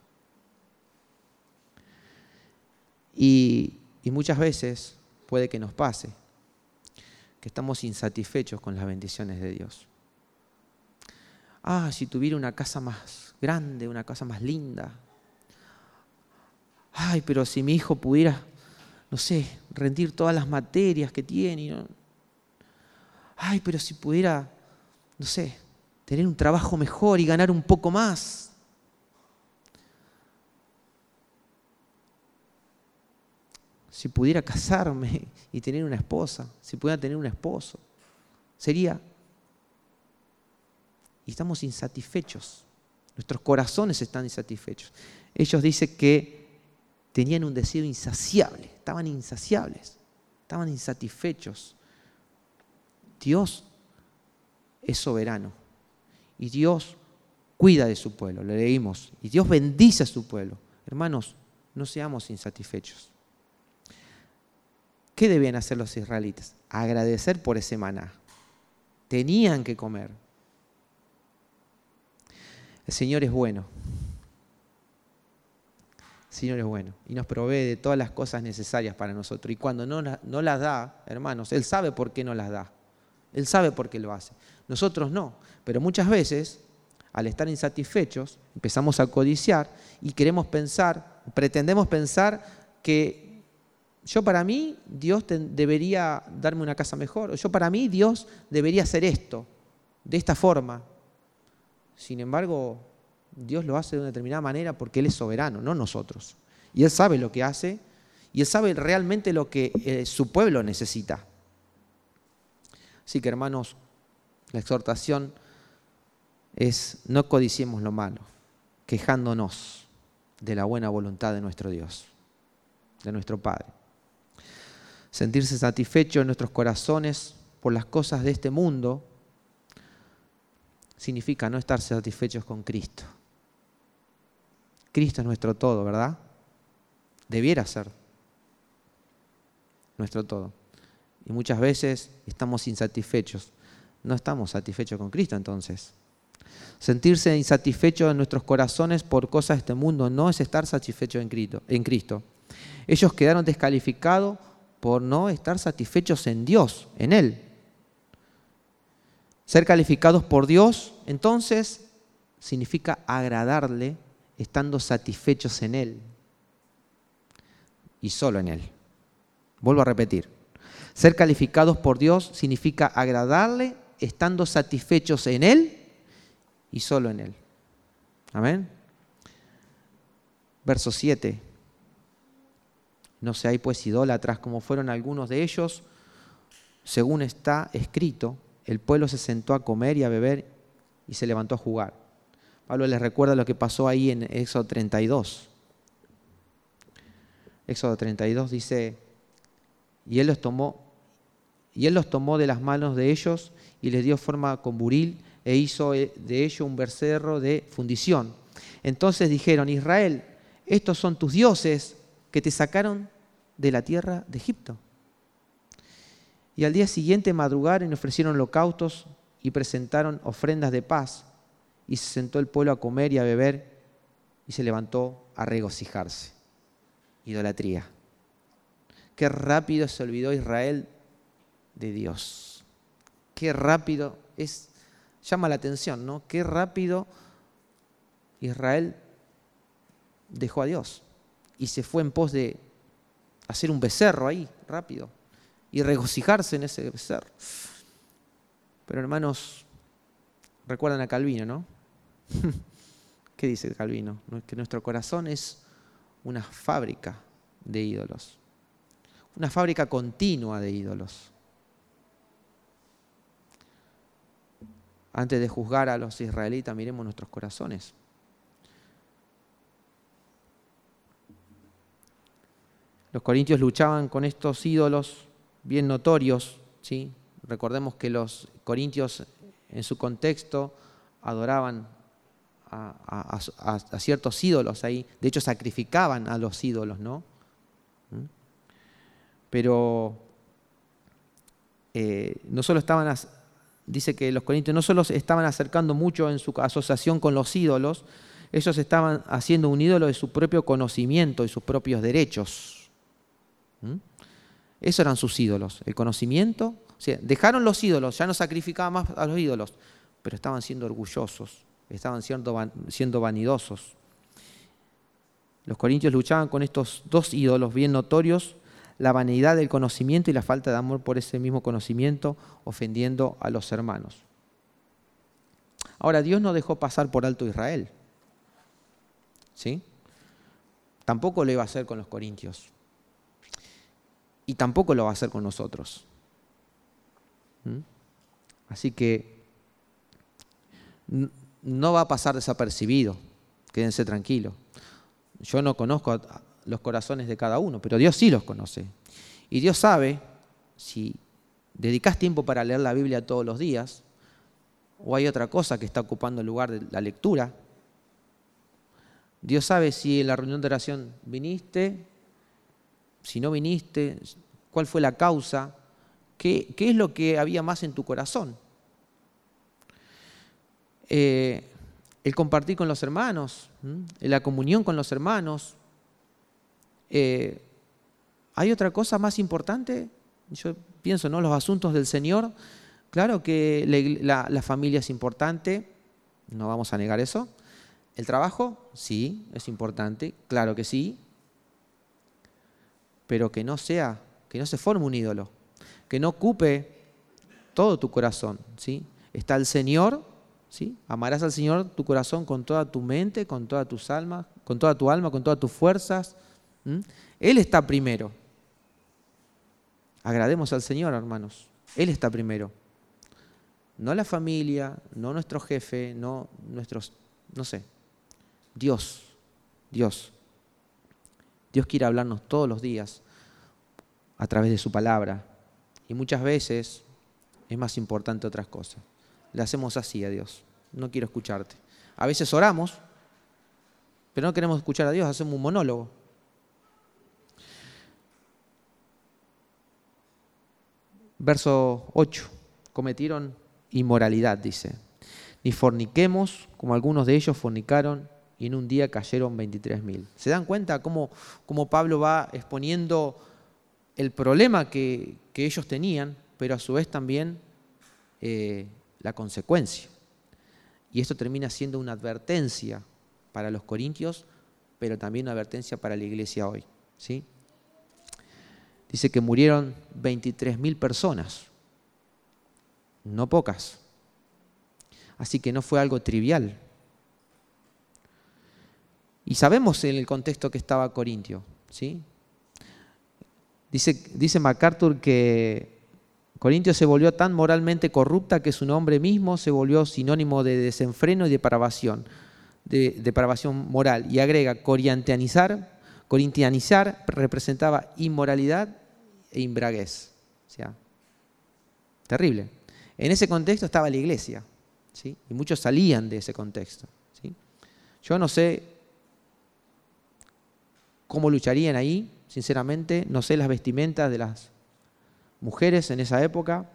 Y, muchas veces puede que nos pase que estamos insatisfechos con las bendiciones de Dios. Ah, si tuviera una casa más grande, una casa más linda. Ay, pero si mi hijo pudiera no sé, rendir todas las materias que tiene. Ay, pero si pudiera, no sé, tener un trabajo mejor y ganar un poco más. Si pudiera casarme y tener una esposa, si pudiera tener un esposo, sería... Y estamos insatisfechos. Nuestros corazones están insatisfechos. Ellos dicen que tenían un deseo insaciable, estaban insaciables, estaban insatisfechos. Dios es soberano y Dios cuida de su pueblo, lo leímos, y Dios bendice a su pueblo. Hermanos, no seamos insatisfechos. ¿Qué debían hacer los israelitas? Agradecer por ese maná. Tenían que comer. El Señor es bueno. Señor es bueno y nos provee de todas las cosas necesarias para nosotros. Y cuando no, no las da, hermanos, Él sabe por qué no las da. Él sabe por qué lo hace. Nosotros no. Pero muchas veces, al estar insatisfechos, empezamos a codiciar y queremos pensar, pretendemos pensar que yo para mí Dios debería darme una casa mejor, o yo para mí Dios debería hacer esto, de esta forma. Sin embargo, Dios lo hace de una determinada manera porque Él es soberano, no nosotros. Y Él sabe lo que hace y Él sabe realmente lo que eh, su pueblo necesita. Así que hermanos, la exhortación es no codiciemos lo malo, quejándonos de la buena voluntad de nuestro Dios, de nuestro Padre. Sentirse satisfecho en nuestros corazones por las cosas de este mundo significa no estar satisfechos con Cristo. Cristo es nuestro todo, ¿verdad? Debiera ser nuestro todo. Y muchas veces estamos insatisfechos. No estamos satisfechos con Cristo entonces. Sentirse insatisfecho en nuestros corazones por cosas de este mundo no es estar satisfecho en Cristo. En Cristo. Ellos quedaron descalificados por no estar satisfechos en Dios, en Él. Ser calificados por Dios, entonces, significa agradarle estando satisfechos en Él y solo en Él. Vuelvo a repetir. Ser calificados por Dios significa agradarle estando satisfechos en Él y solo en Él. Amén. Verso 7. No hay pues idólatras como fueron algunos de ellos. Según está escrito, el pueblo se sentó a comer y a beber y se levantó a jugar. Pablo les recuerda lo que pasó ahí en Éxodo 32. Éxodo 32 dice, y él los tomó, y él los tomó de las manos de ellos y les dio forma con buril e hizo de ellos un becerro de fundición. Entonces dijeron, Israel, estos son tus dioses que te sacaron de la tierra de Egipto. Y al día siguiente madrugaron y ofrecieron holocaustos y presentaron ofrendas de paz y se sentó el pueblo a comer y a beber y se levantó a regocijarse. Idolatría. Qué rápido se olvidó Israel de Dios. Qué rápido es llama la atención, ¿no? Qué rápido Israel dejó a Dios y se fue en pos de hacer un becerro ahí, rápido, y regocijarse en ese becerro. Pero hermanos, recuerdan a Calvino, ¿no? ¿Qué dice Calvino? Que nuestro corazón es una fábrica de ídolos, una fábrica continua de ídolos. Antes de juzgar a los israelitas, miremos nuestros corazones. Los corintios luchaban con estos ídolos bien notorios, ¿sí? Recordemos que los corintios en su contexto adoraban a, ciertos ídolos ahí. De hecho, sacrificaban a los ídolos, ¿no? ¿Mm? Pero eh, no solo estaban, dice que los corintios no solo estaban acercando mucho en su asociación con los ídolos, ellos estaban haciendo un ídolo de su propio conocimiento y sus propios derechos. ¿Mm? Esos eran sus ídolos, el conocimiento. Dejaron los ídolos, ya no sacrificaban más a los ídolos, pero estaban siendo orgullosos estaban siendo, siendo vanidosos. Los corintios luchaban con estos dos ídolos bien notorios, la vanidad del conocimiento y la falta de amor por ese mismo conocimiento, ofendiendo a los hermanos. Ahora, Dios no dejó pasar por alto a Israel. ¿Sí? Tampoco lo iba a hacer con los corintios. Y tampoco lo va a hacer con nosotros. ¿Mm? Así que no va a pasar desapercibido. Quédense tranquilos. Yo no conozco los corazones de cada uno, pero Dios sí los conoce. Y Dios sabe, si dedicas tiempo para leer la Biblia todos los días, o hay otra cosa que está ocupando el lugar de la lectura. Dios sabe si en la reunión de oración viniste, si no viniste, cuál fue la causa, qué, qué es lo que había más en tu corazón. Eh, el compartir con los hermanos, la comunión con los hermanos. Eh, ¿Hay otra cosa más importante? Yo pienso, ¿no? Los asuntos del Señor. Claro que la, familia es importante, no vamos a negar eso. ¿El trabajo? Sí, es importante, claro que sí. Pero que no sea, que no se forme un ídolo, que no ocupe todo tu corazón, ¿sí? Está el Señor ¿sí? Amarás al Señor tu corazón con toda tu mente, con todas tus almas, con toda tu alma, con todas tus fuerzas. Él está primero. Agrademos al Señor, hermanos. Él está primero. No la familia, no nuestro jefe, no nuestros, no sé. Dios, Dios. Dios quiere hablarnos todos los días a través de su palabra. Y muchas veces es más importante otras cosas le hacemos así a Dios. No quiero escucharte. A veces oramos, pero no queremos escuchar a Dios, hacemos un monólogo. Verso 8. Cometieron inmoralidad, dice. Ni forniquemos, como algunos de ellos fornicaron, y en un día cayeron 23.000. ¿Se dan cuenta cómo, cómo, Pablo va exponiendo el problema que, ellos tenían, pero a su vez también eh, la consecuencia. Y esto termina siendo una advertencia para los corintios, pero también una advertencia para la iglesia hoy. ¿sí? Dice que murieron 23.000 personas, no pocas. Así que no fue algo trivial. Y sabemos en el contexto que estaba Corintio. ¿sí? Dice, dice MacArthur que Corintio se volvió tan moralmente corrupta que su nombre mismo se volvió sinónimo de desenfreno y depravación, de depravación moral. Y agrega, corintianizar, corintianizar representaba inmoralidad e imbraguez. Sea, terrible. En ese contexto estaba la iglesia, ¿sí? y muchos salían de ese contexto. ¿sí? Yo no sé cómo lucharían ahí, sinceramente, no sé las vestimentas de las mujeres en esa época.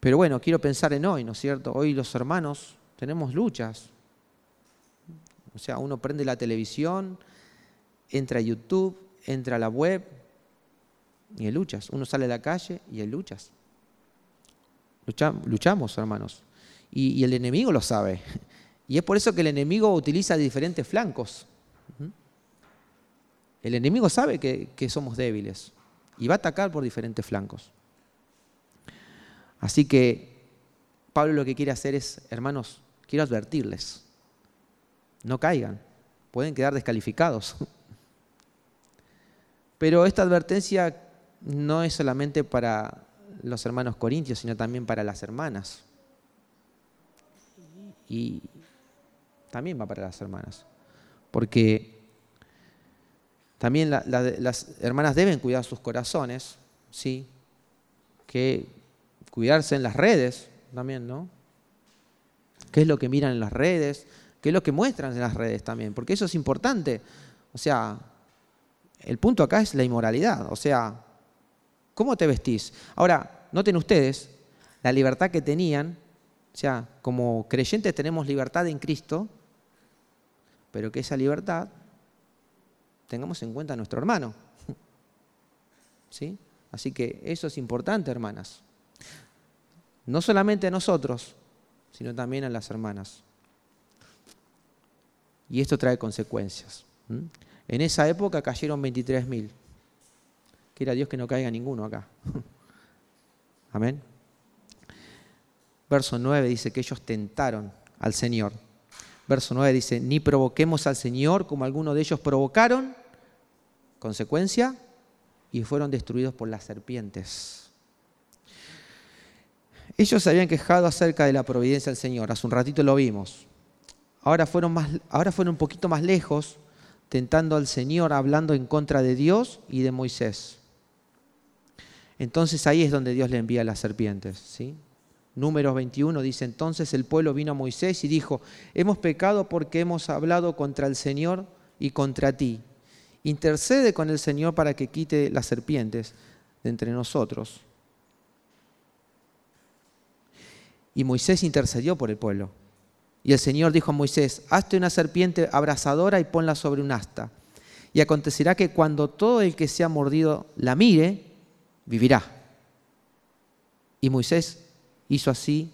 Pero bueno, quiero pensar en hoy, ¿no es cierto? Hoy los hermanos tenemos luchas. O sea, uno prende la televisión, entra a YouTube, entra a la web y hay luchas. Uno sale a la calle y hay luchas. luchamos, hermanos. Y, el enemigo lo sabe. Y es por eso que el enemigo utiliza diferentes flancos. El enemigo sabe que somos débiles y va a atacar por diferentes flancos. Así que Pablo lo que quiere hacer es, hermanos, quiero advertirles, no caigan, pueden quedar descalificados. Pero esta advertencia no es solamente para los hermanos corintios, sino también para las hermanas. Y también va para las hermanas. Porque también las hermanas deben cuidar sus corazones, ¿sí? Que cuidarse en las redes también, ¿no? ¿Qué es lo que miran en las redes? ¿Qué es lo que muestran en las redes también? Porque eso es importante. O sea, el punto acá es la inmoralidad. O sea, ¿cómo te vestís? Ahora, noten ustedes la libertad que tenían. O sea, como creyentes tenemos libertad en Cristo, pero que esa libertad tengamos en cuenta a nuestro hermano. ¿Sí? Así que eso es importante, hermanas. No solamente a nosotros, sino también a las hermanas. Y esto trae consecuencias. En esa época cayeron 23.000. Quiera Dios que no caiga ninguno acá. Amén. Verso 9 dice que ellos tentaron al Señor. Verso 9 dice, ni provoquemos al Señor como algunos de ellos provocaron Consecuencia, y fueron destruidos por las serpientes. Ellos se habían quejado acerca de la providencia del Señor, hace un ratito lo vimos. Ahora fueron, más, un poquito más lejos, tentando al Señor, hablando en contra de Dios y de Moisés. Entonces ahí es donde Dios le envía las serpientes. ¿sí? Números 21 dice, entonces el pueblo vino a Moisés y dijo, hemos pecado porque hemos hablado contra el Señor y contra ti. Intercede con el Señor para que quite las serpientes de entre nosotros. Y Moisés intercedió por el pueblo. Y el Señor dijo a Moisés, hazte una serpiente abrasadora y ponla sobre un asta. Y acontecerá que cuando todo el que sea mordido la mire, vivirá. Y Moisés hizo así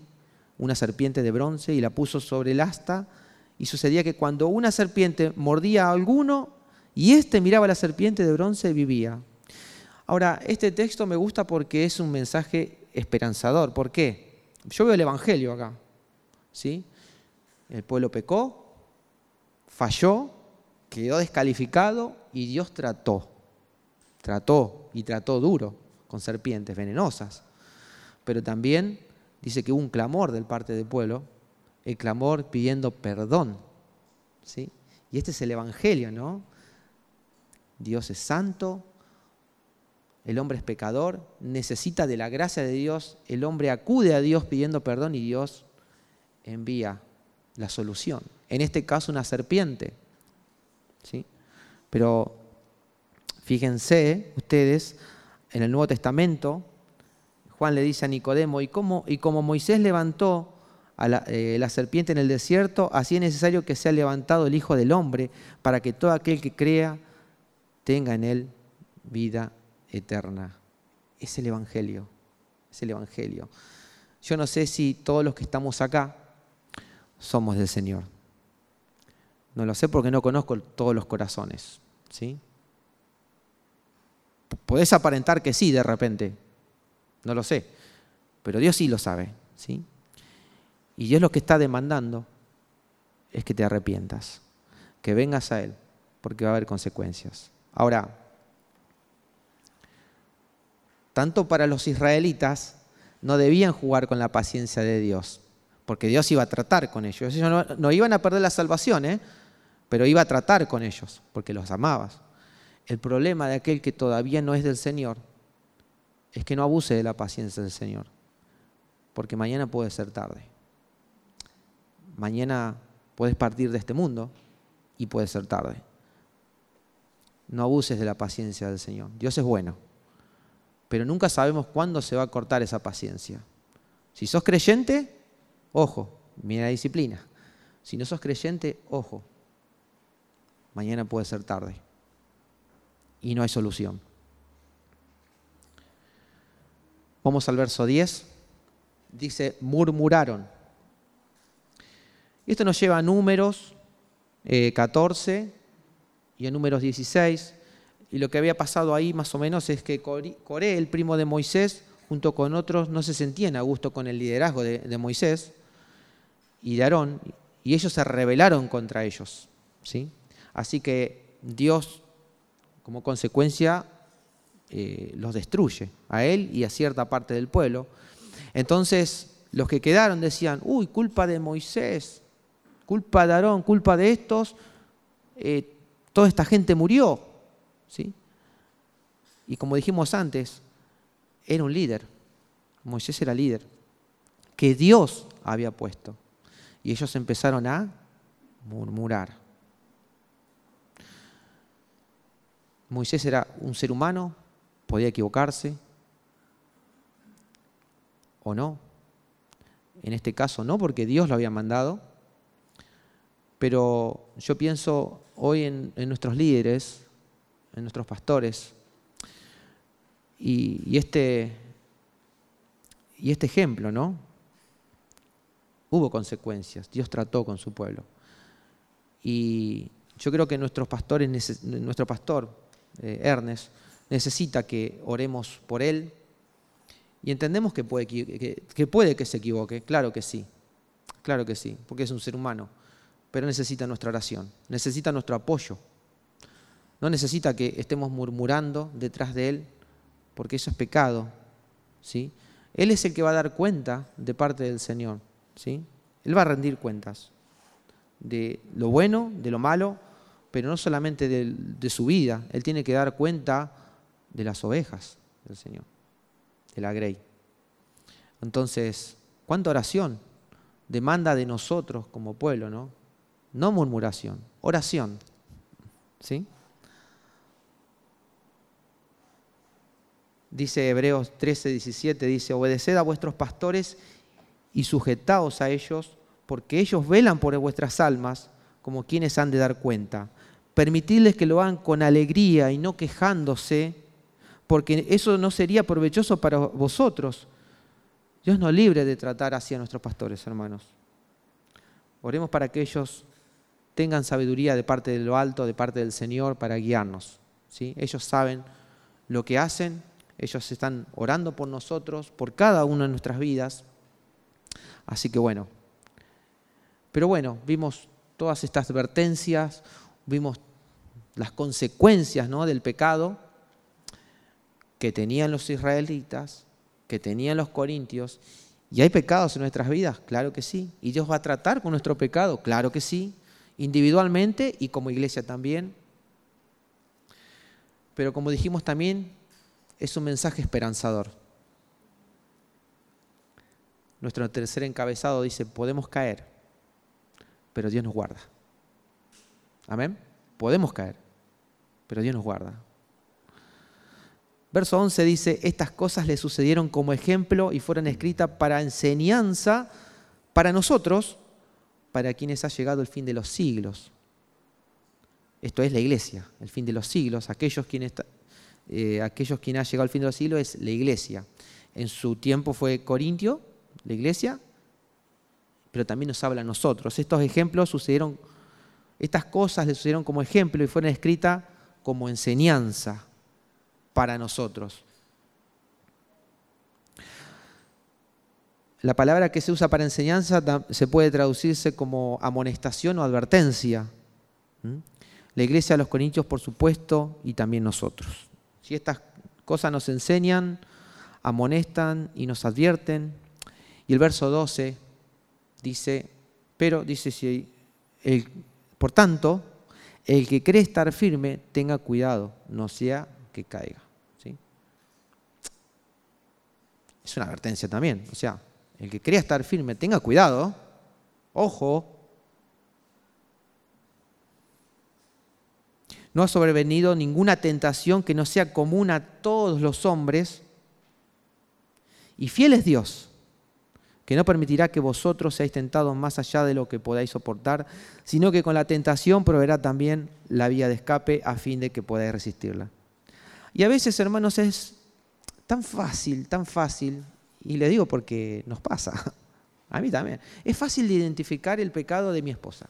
una serpiente de bronce y la puso sobre el asta. Y sucedía que cuando una serpiente mordía a alguno y éste miraba a la serpiente de bronce, vivía. Ahora, este texto me gusta porque es un mensaje esperanzador. ¿Por qué? Yo veo el Evangelio acá. ¿sí? El pueblo pecó, falló, quedó descalificado y Dios trató. Trató y trató duro con serpientes venenosas. Pero también dice que hubo un clamor del parte del pueblo, el clamor pidiendo perdón. ¿sí? Y este es el Evangelio, ¿no? Dios es santo, el hombre es pecador, necesita de la gracia de Dios, el hombre acude a Dios pidiendo perdón y Dios envía la solución. En este caso una serpiente. ¿sí? Pero fíjense ustedes, en el Nuevo Testamento, Juan le dice a Nicodemo, y, cómo, y como Moisés levantó a la, eh, la, serpiente en el desierto, así es necesario que sea levantado el Hijo del Hombre, para que todo aquel que crea tenga en él vida eterna. Es el Evangelio, es el Evangelio. Yo no sé si todos los que estamos acá somos del Señor. No lo sé porque no conozco todos los corazones. ¿sí? Podés aparentar que sí de repente, no lo sé, pero Dios sí lo sabe. ¿sí? Y Dios lo que está demandando es que te arrepientas, que vengas a Él, porque va a haber consecuencias. Ahora, tanto para los israelitas, no debían jugar con la paciencia de Dios porque Dios iba a tratar con ellos. Ellos no, iban a perder la salvación, ¿eh? pero iba a tratar con ellos, porque los amabas. El problema de aquel que todavía no es del Señor es que no abuse de la paciencia del Señor, porque mañana puede ser tarde. Mañana puedes partir de este mundo y puede ser tarde. No abuses de la paciencia del Señor. Dios es bueno, pero nunca sabemos cuándo se va a cortar esa paciencia. Si sos creyente, Ojo, mira la disciplina. Si no sos creyente, ojo, mañana puede ser tarde y no hay solución. Vamos al verso 10. Dice, murmuraron. Y esto nos lleva a números 14 eh, y a números 16. Y lo que había pasado ahí más o menos es que Coré, el primo de Moisés, junto con otros, no se sentían a gusto con el liderazgo de Moisés y de Aarón, y ellos se rebelaron contra ellos. ¿sí? Así que Dios, como consecuencia, eh, los destruye, a él y a cierta parte del pueblo. Entonces, los que quedaron decían, uy, culpa de Moisés, culpa de Aarón, culpa de estos, eh, toda esta gente murió. ¿sí? Y como dijimos antes, era un líder, Moisés era líder, que Dios había puesto. Y ellos empezaron a murmurar. Moisés era un ser humano, podía equivocarse o no. En este caso no, porque Dios lo había mandado. Pero yo pienso hoy en, nuestros líderes, en nuestros pastores, y, este, y este ejemplo, ¿no? hubo consecuencias, Dios trató con su pueblo. Y yo creo que nuestros pastores, nuestro pastor, eh, Ernest, necesita que oremos por él. Y entendemos que puede que, puede que se equivoque, claro que sí, claro que sí, porque es un ser humano, pero necesita nuestra oración, necesita nuestro apoyo. No necesita que estemos murmurando detrás de él, porque eso es pecado. ¿sí? Él es el que va a dar cuenta de parte del Señor. ¿sí? Él va a rendir cuentas de lo bueno, de lo malo, pero no solamente de, su vida, Él tiene que dar cuenta de las ovejas del Señor, de la grey. Entonces, ¿Cuánta oración demanda de nosotros como pueblo, no? No murmuración, oración. ¿Sí? Dice Hebreos 13, 17, dice, obedeced a vuestros pastores y sujetaos a ellos, porque ellos velan por vuestras almas como quienes han de dar cuenta. Permitidles que lo hagan con alegría y no quejándose, porque eso no sería provechoso para vosotros. Dios nos libre de tratar así a nuestros pastores, hermanos. Oremos para que ellos tengan sabiduría de parte de lo alto, de parte del Señor, para guiarnos. ¿sí? Ellos saben lo que hacen, ellos están orando por nosotros, por cada una de nuestras vidas. Así que bueno. Pero bueno, vimos todas estas advertencias, vimos las consecuencias ¿no? del pecado que tenían los israelitas, que tenían los corintios. ¿Y hay pecados en nuestras vidas? Claro que sí. ¿Y Dios va a tratar con nuestro pecado? Claro que sí. Individualmente y como iglesia también. Pero como dijimos también, es un mensaje esperanzador. Nuestro tercer encabezado dice, podemos caer, pero Dios nos guarda. Amén. Podemos caer, pero Dios nos guarda. Verso 11 dice, estas cosas le sucedieron como ejemplo y fueron escritas para enseñanza para nosotros, para quienes ha llegado el fin de los siglos. Esto es la iglesia, el fin de los siglos, aquellos quienes, eh, aquellos quienes ha llegado al fin de los siglos es la iglesia. En su tiempo fue Corintio, la iglesia, pero también nos habla a nosotros. Estos ejemplos sucedieron, estas cosas le sucedieron como ejemplo y fueron escritas como enseñanza para nosotros. La palabra que se usa para enseñanza se puede traducirse como amonestación o advertencia. La iglesia de los Corintios, por supuesto, y también nosotros. Si estas cosas nos enseñan, amonestan y nos advierten. Y el verso 12 dice, pero dice, si por tanto, el que cree estar firme, tenga cuidado, no sea que caiga. es una advertencia también. O sea, el que crea estar firme, tenga cuidado, ojo. No ha sobrevenido ninguna tentación que no sea común a todos los hombres. Y fiel es Dios, que no permitirá que vosotros seáis tentados más allá de lo que podáis soportar, sino que con la tentación proveerá también la vía de escape a fin de que podáis resistirla. Y a veces, hermanos, es tan fácil, tan fácil, y le digo porque nos pasa, a mí también, es fácil de identificar el pecado de mi esposa.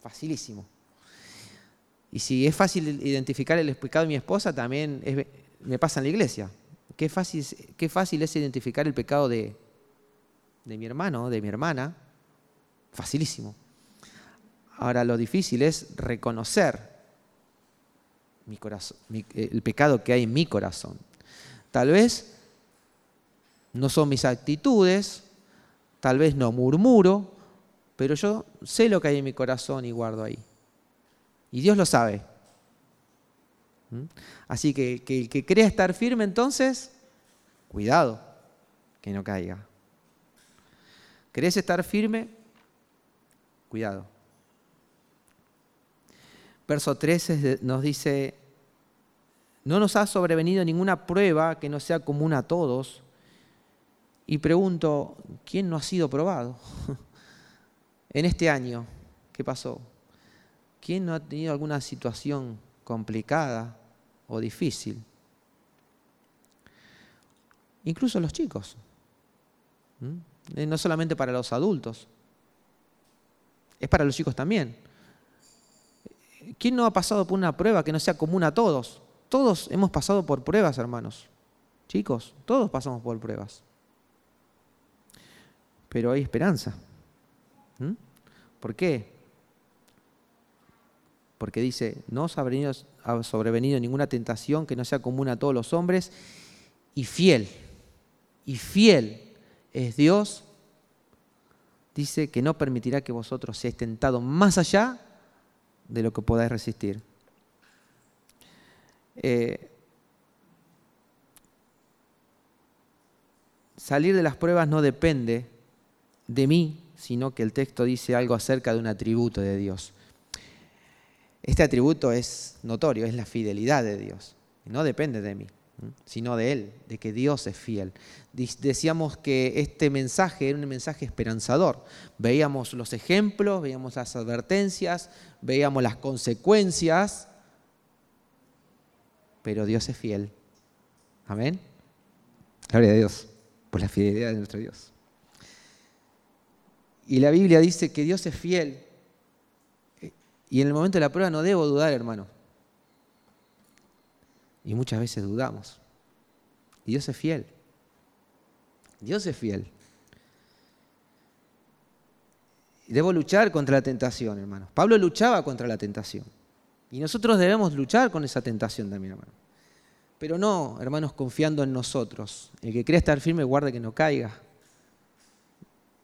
Facilísimo. Y si es fácil identificar el pecado de mi esposa, también me pasa en la iglesia. Qué fácil, qué fácil es identificar el pecado de, de mi hermano, de mi hermana. Facilísimo. Ahora lo difícil es reconocer mi corazón, el pecado que hay en mi corazón. Tal vez no son mis actitudes, tal vez no murmuro, pero yo sé lo que hay en mi corazón y guardo ahí. Y Dios lo sabe. ¿Mm? Así que, el que crea estar firme entonces, cuidado, que no caiga. ¿Querés estar firme? Cuidado. Verso 13 nos dice, no nos ha sobrevenido ninguna prueba que no sea común a todos. Y pregunto, ¿quién no ha sido probado? en este año, ¿qué pasó? ¿Quién no ha tenido alguna situación complicada o difícil? Incluso los chicos. Eh, no solamente para los adultos. Es para los chicos también. ¿Quién no ha pasado por una prueba que no sea común a todos? Todos hemos pasado por pruebas, hermanos. Chicos, todos pasamos por pruebas. Pero hay esperanza. ¿Mm? ¿Por qué? Porque dice, no os ha sobrevenido ninguna tentación que no sea común a todos los hombres, y fiel, y fiel es Dios, dice que no permitirá que vosotros seáis tentados más allá de lo que podáis resistir. Eh, salir de las pruebas no depende de mí, sino que el texto dice algo acerca de un atributo de Dios. Este atributo es notorio, es la fidelidad de Dios. No depende de mí, sino de Él, de que Dios es fiel. Decíamos que este mensaje era un mensaje esperanzador. Veíamos los ejemplos, veíamos las advertencias, veíamos las consecuencias, pero Dios es fiel. Amén. Gloria a Dios por la fidelidad de nuestro Dios. Y la Biblia dice que Dios es fiel. Y en el momento de la prueba no debo dudar, hermano. Y muchas veces dudamos. Y Dios es fiel. Dios es fiel. Debo luchar contra la tentación, hermano. Pablo luchaba contra la tentación. Y nosotros debemos luchar con esa tentación también, hermano. Pero no, hermanos, confiando en nosotros. El que crea estar firme, guarde que no caiga.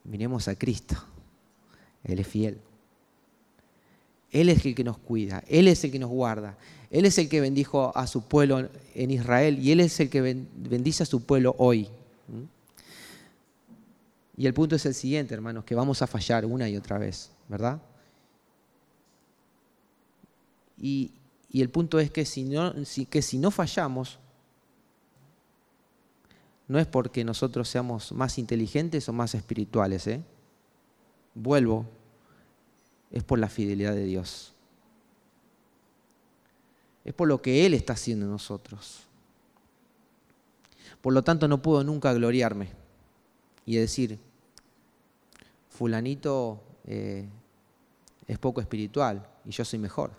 Miremos a Cristo. Él es fiel. Él es el que nos cuida, Él es el que nos guarda, Él es el que bendijo a su pueblo en Israel y Él es el que bendice a su pueblo hoy. Y el punto es el siguiente, hermanos, que vamos a fallar una y otra vez, ¿verdad? Y, el punto es que si, no, que si no fallamos, no es porque nosotros seamos más inteligentes o más espirituales. ¿eh? Vuelvo, es por la fidelidad de Dios. Es por lo que Él está haciendo en nosotros. Por lo tanto, no puedo nunca gloriarme y decir, fulanito eh, es poco espiritual y yo soy mejor.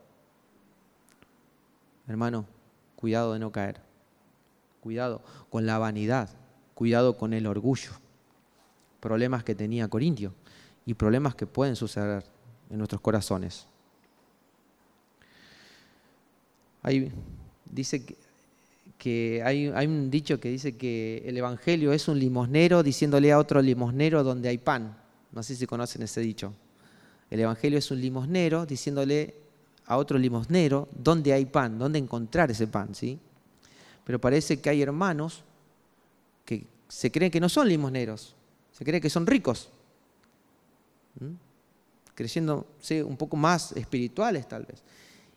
Hermano, cuidado de no caer. Cuidado con la vanidad cuidado con el orgullo, problemas que tenía Corintio y problemas que pueden suceder en nuestros corazones. Hay, dice que, hay, un dicho que dice que el Evangelio es un limosnero diciéndole a otro limosnero donde hay pan. No sé si conocen ese dicho. El Evangelio es un limosnero diciéndole a otro limosnero dónde hay pan, dónde encontrar ese pan, ¿sí? Pero parece que hay hermanos que se creen que no son limosneros, se creen que son ricos, creyéndose un poco más espirituales tal vez,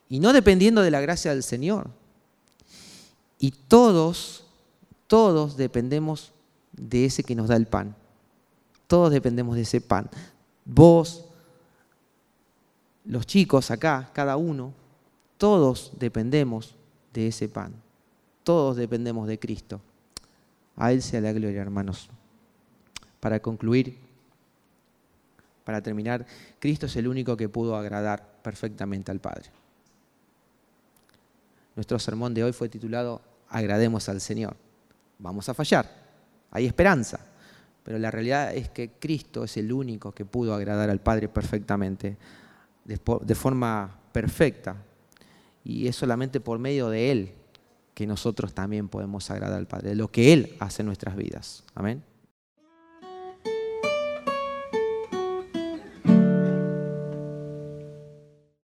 y no dependiendo de la gracia del Señor. Y todos, todos dependemos de ese que nos da el pan. Todos dependemos de ese pan. Vos, los chicos acá, cada uno, todos dependemos de ese pan. Todos dependemos de Cristo. A Él sea la gloria, hermanos. Para concluir, para terminar, Cristo es el único que pudo agradar perfectamente al Padre. Nuestro sermón de hoy fue titulado Agrademos al Señor. Vamos a fallar, hay esperanza, pero la realidad es que Cristo es el único que pudo agradar al Padre perfectamente, de forma perfecta, y es solamente por medio de Él que nosotros también podemos agradar al Padre, lo que Él hace en nuestras vidas. Amén.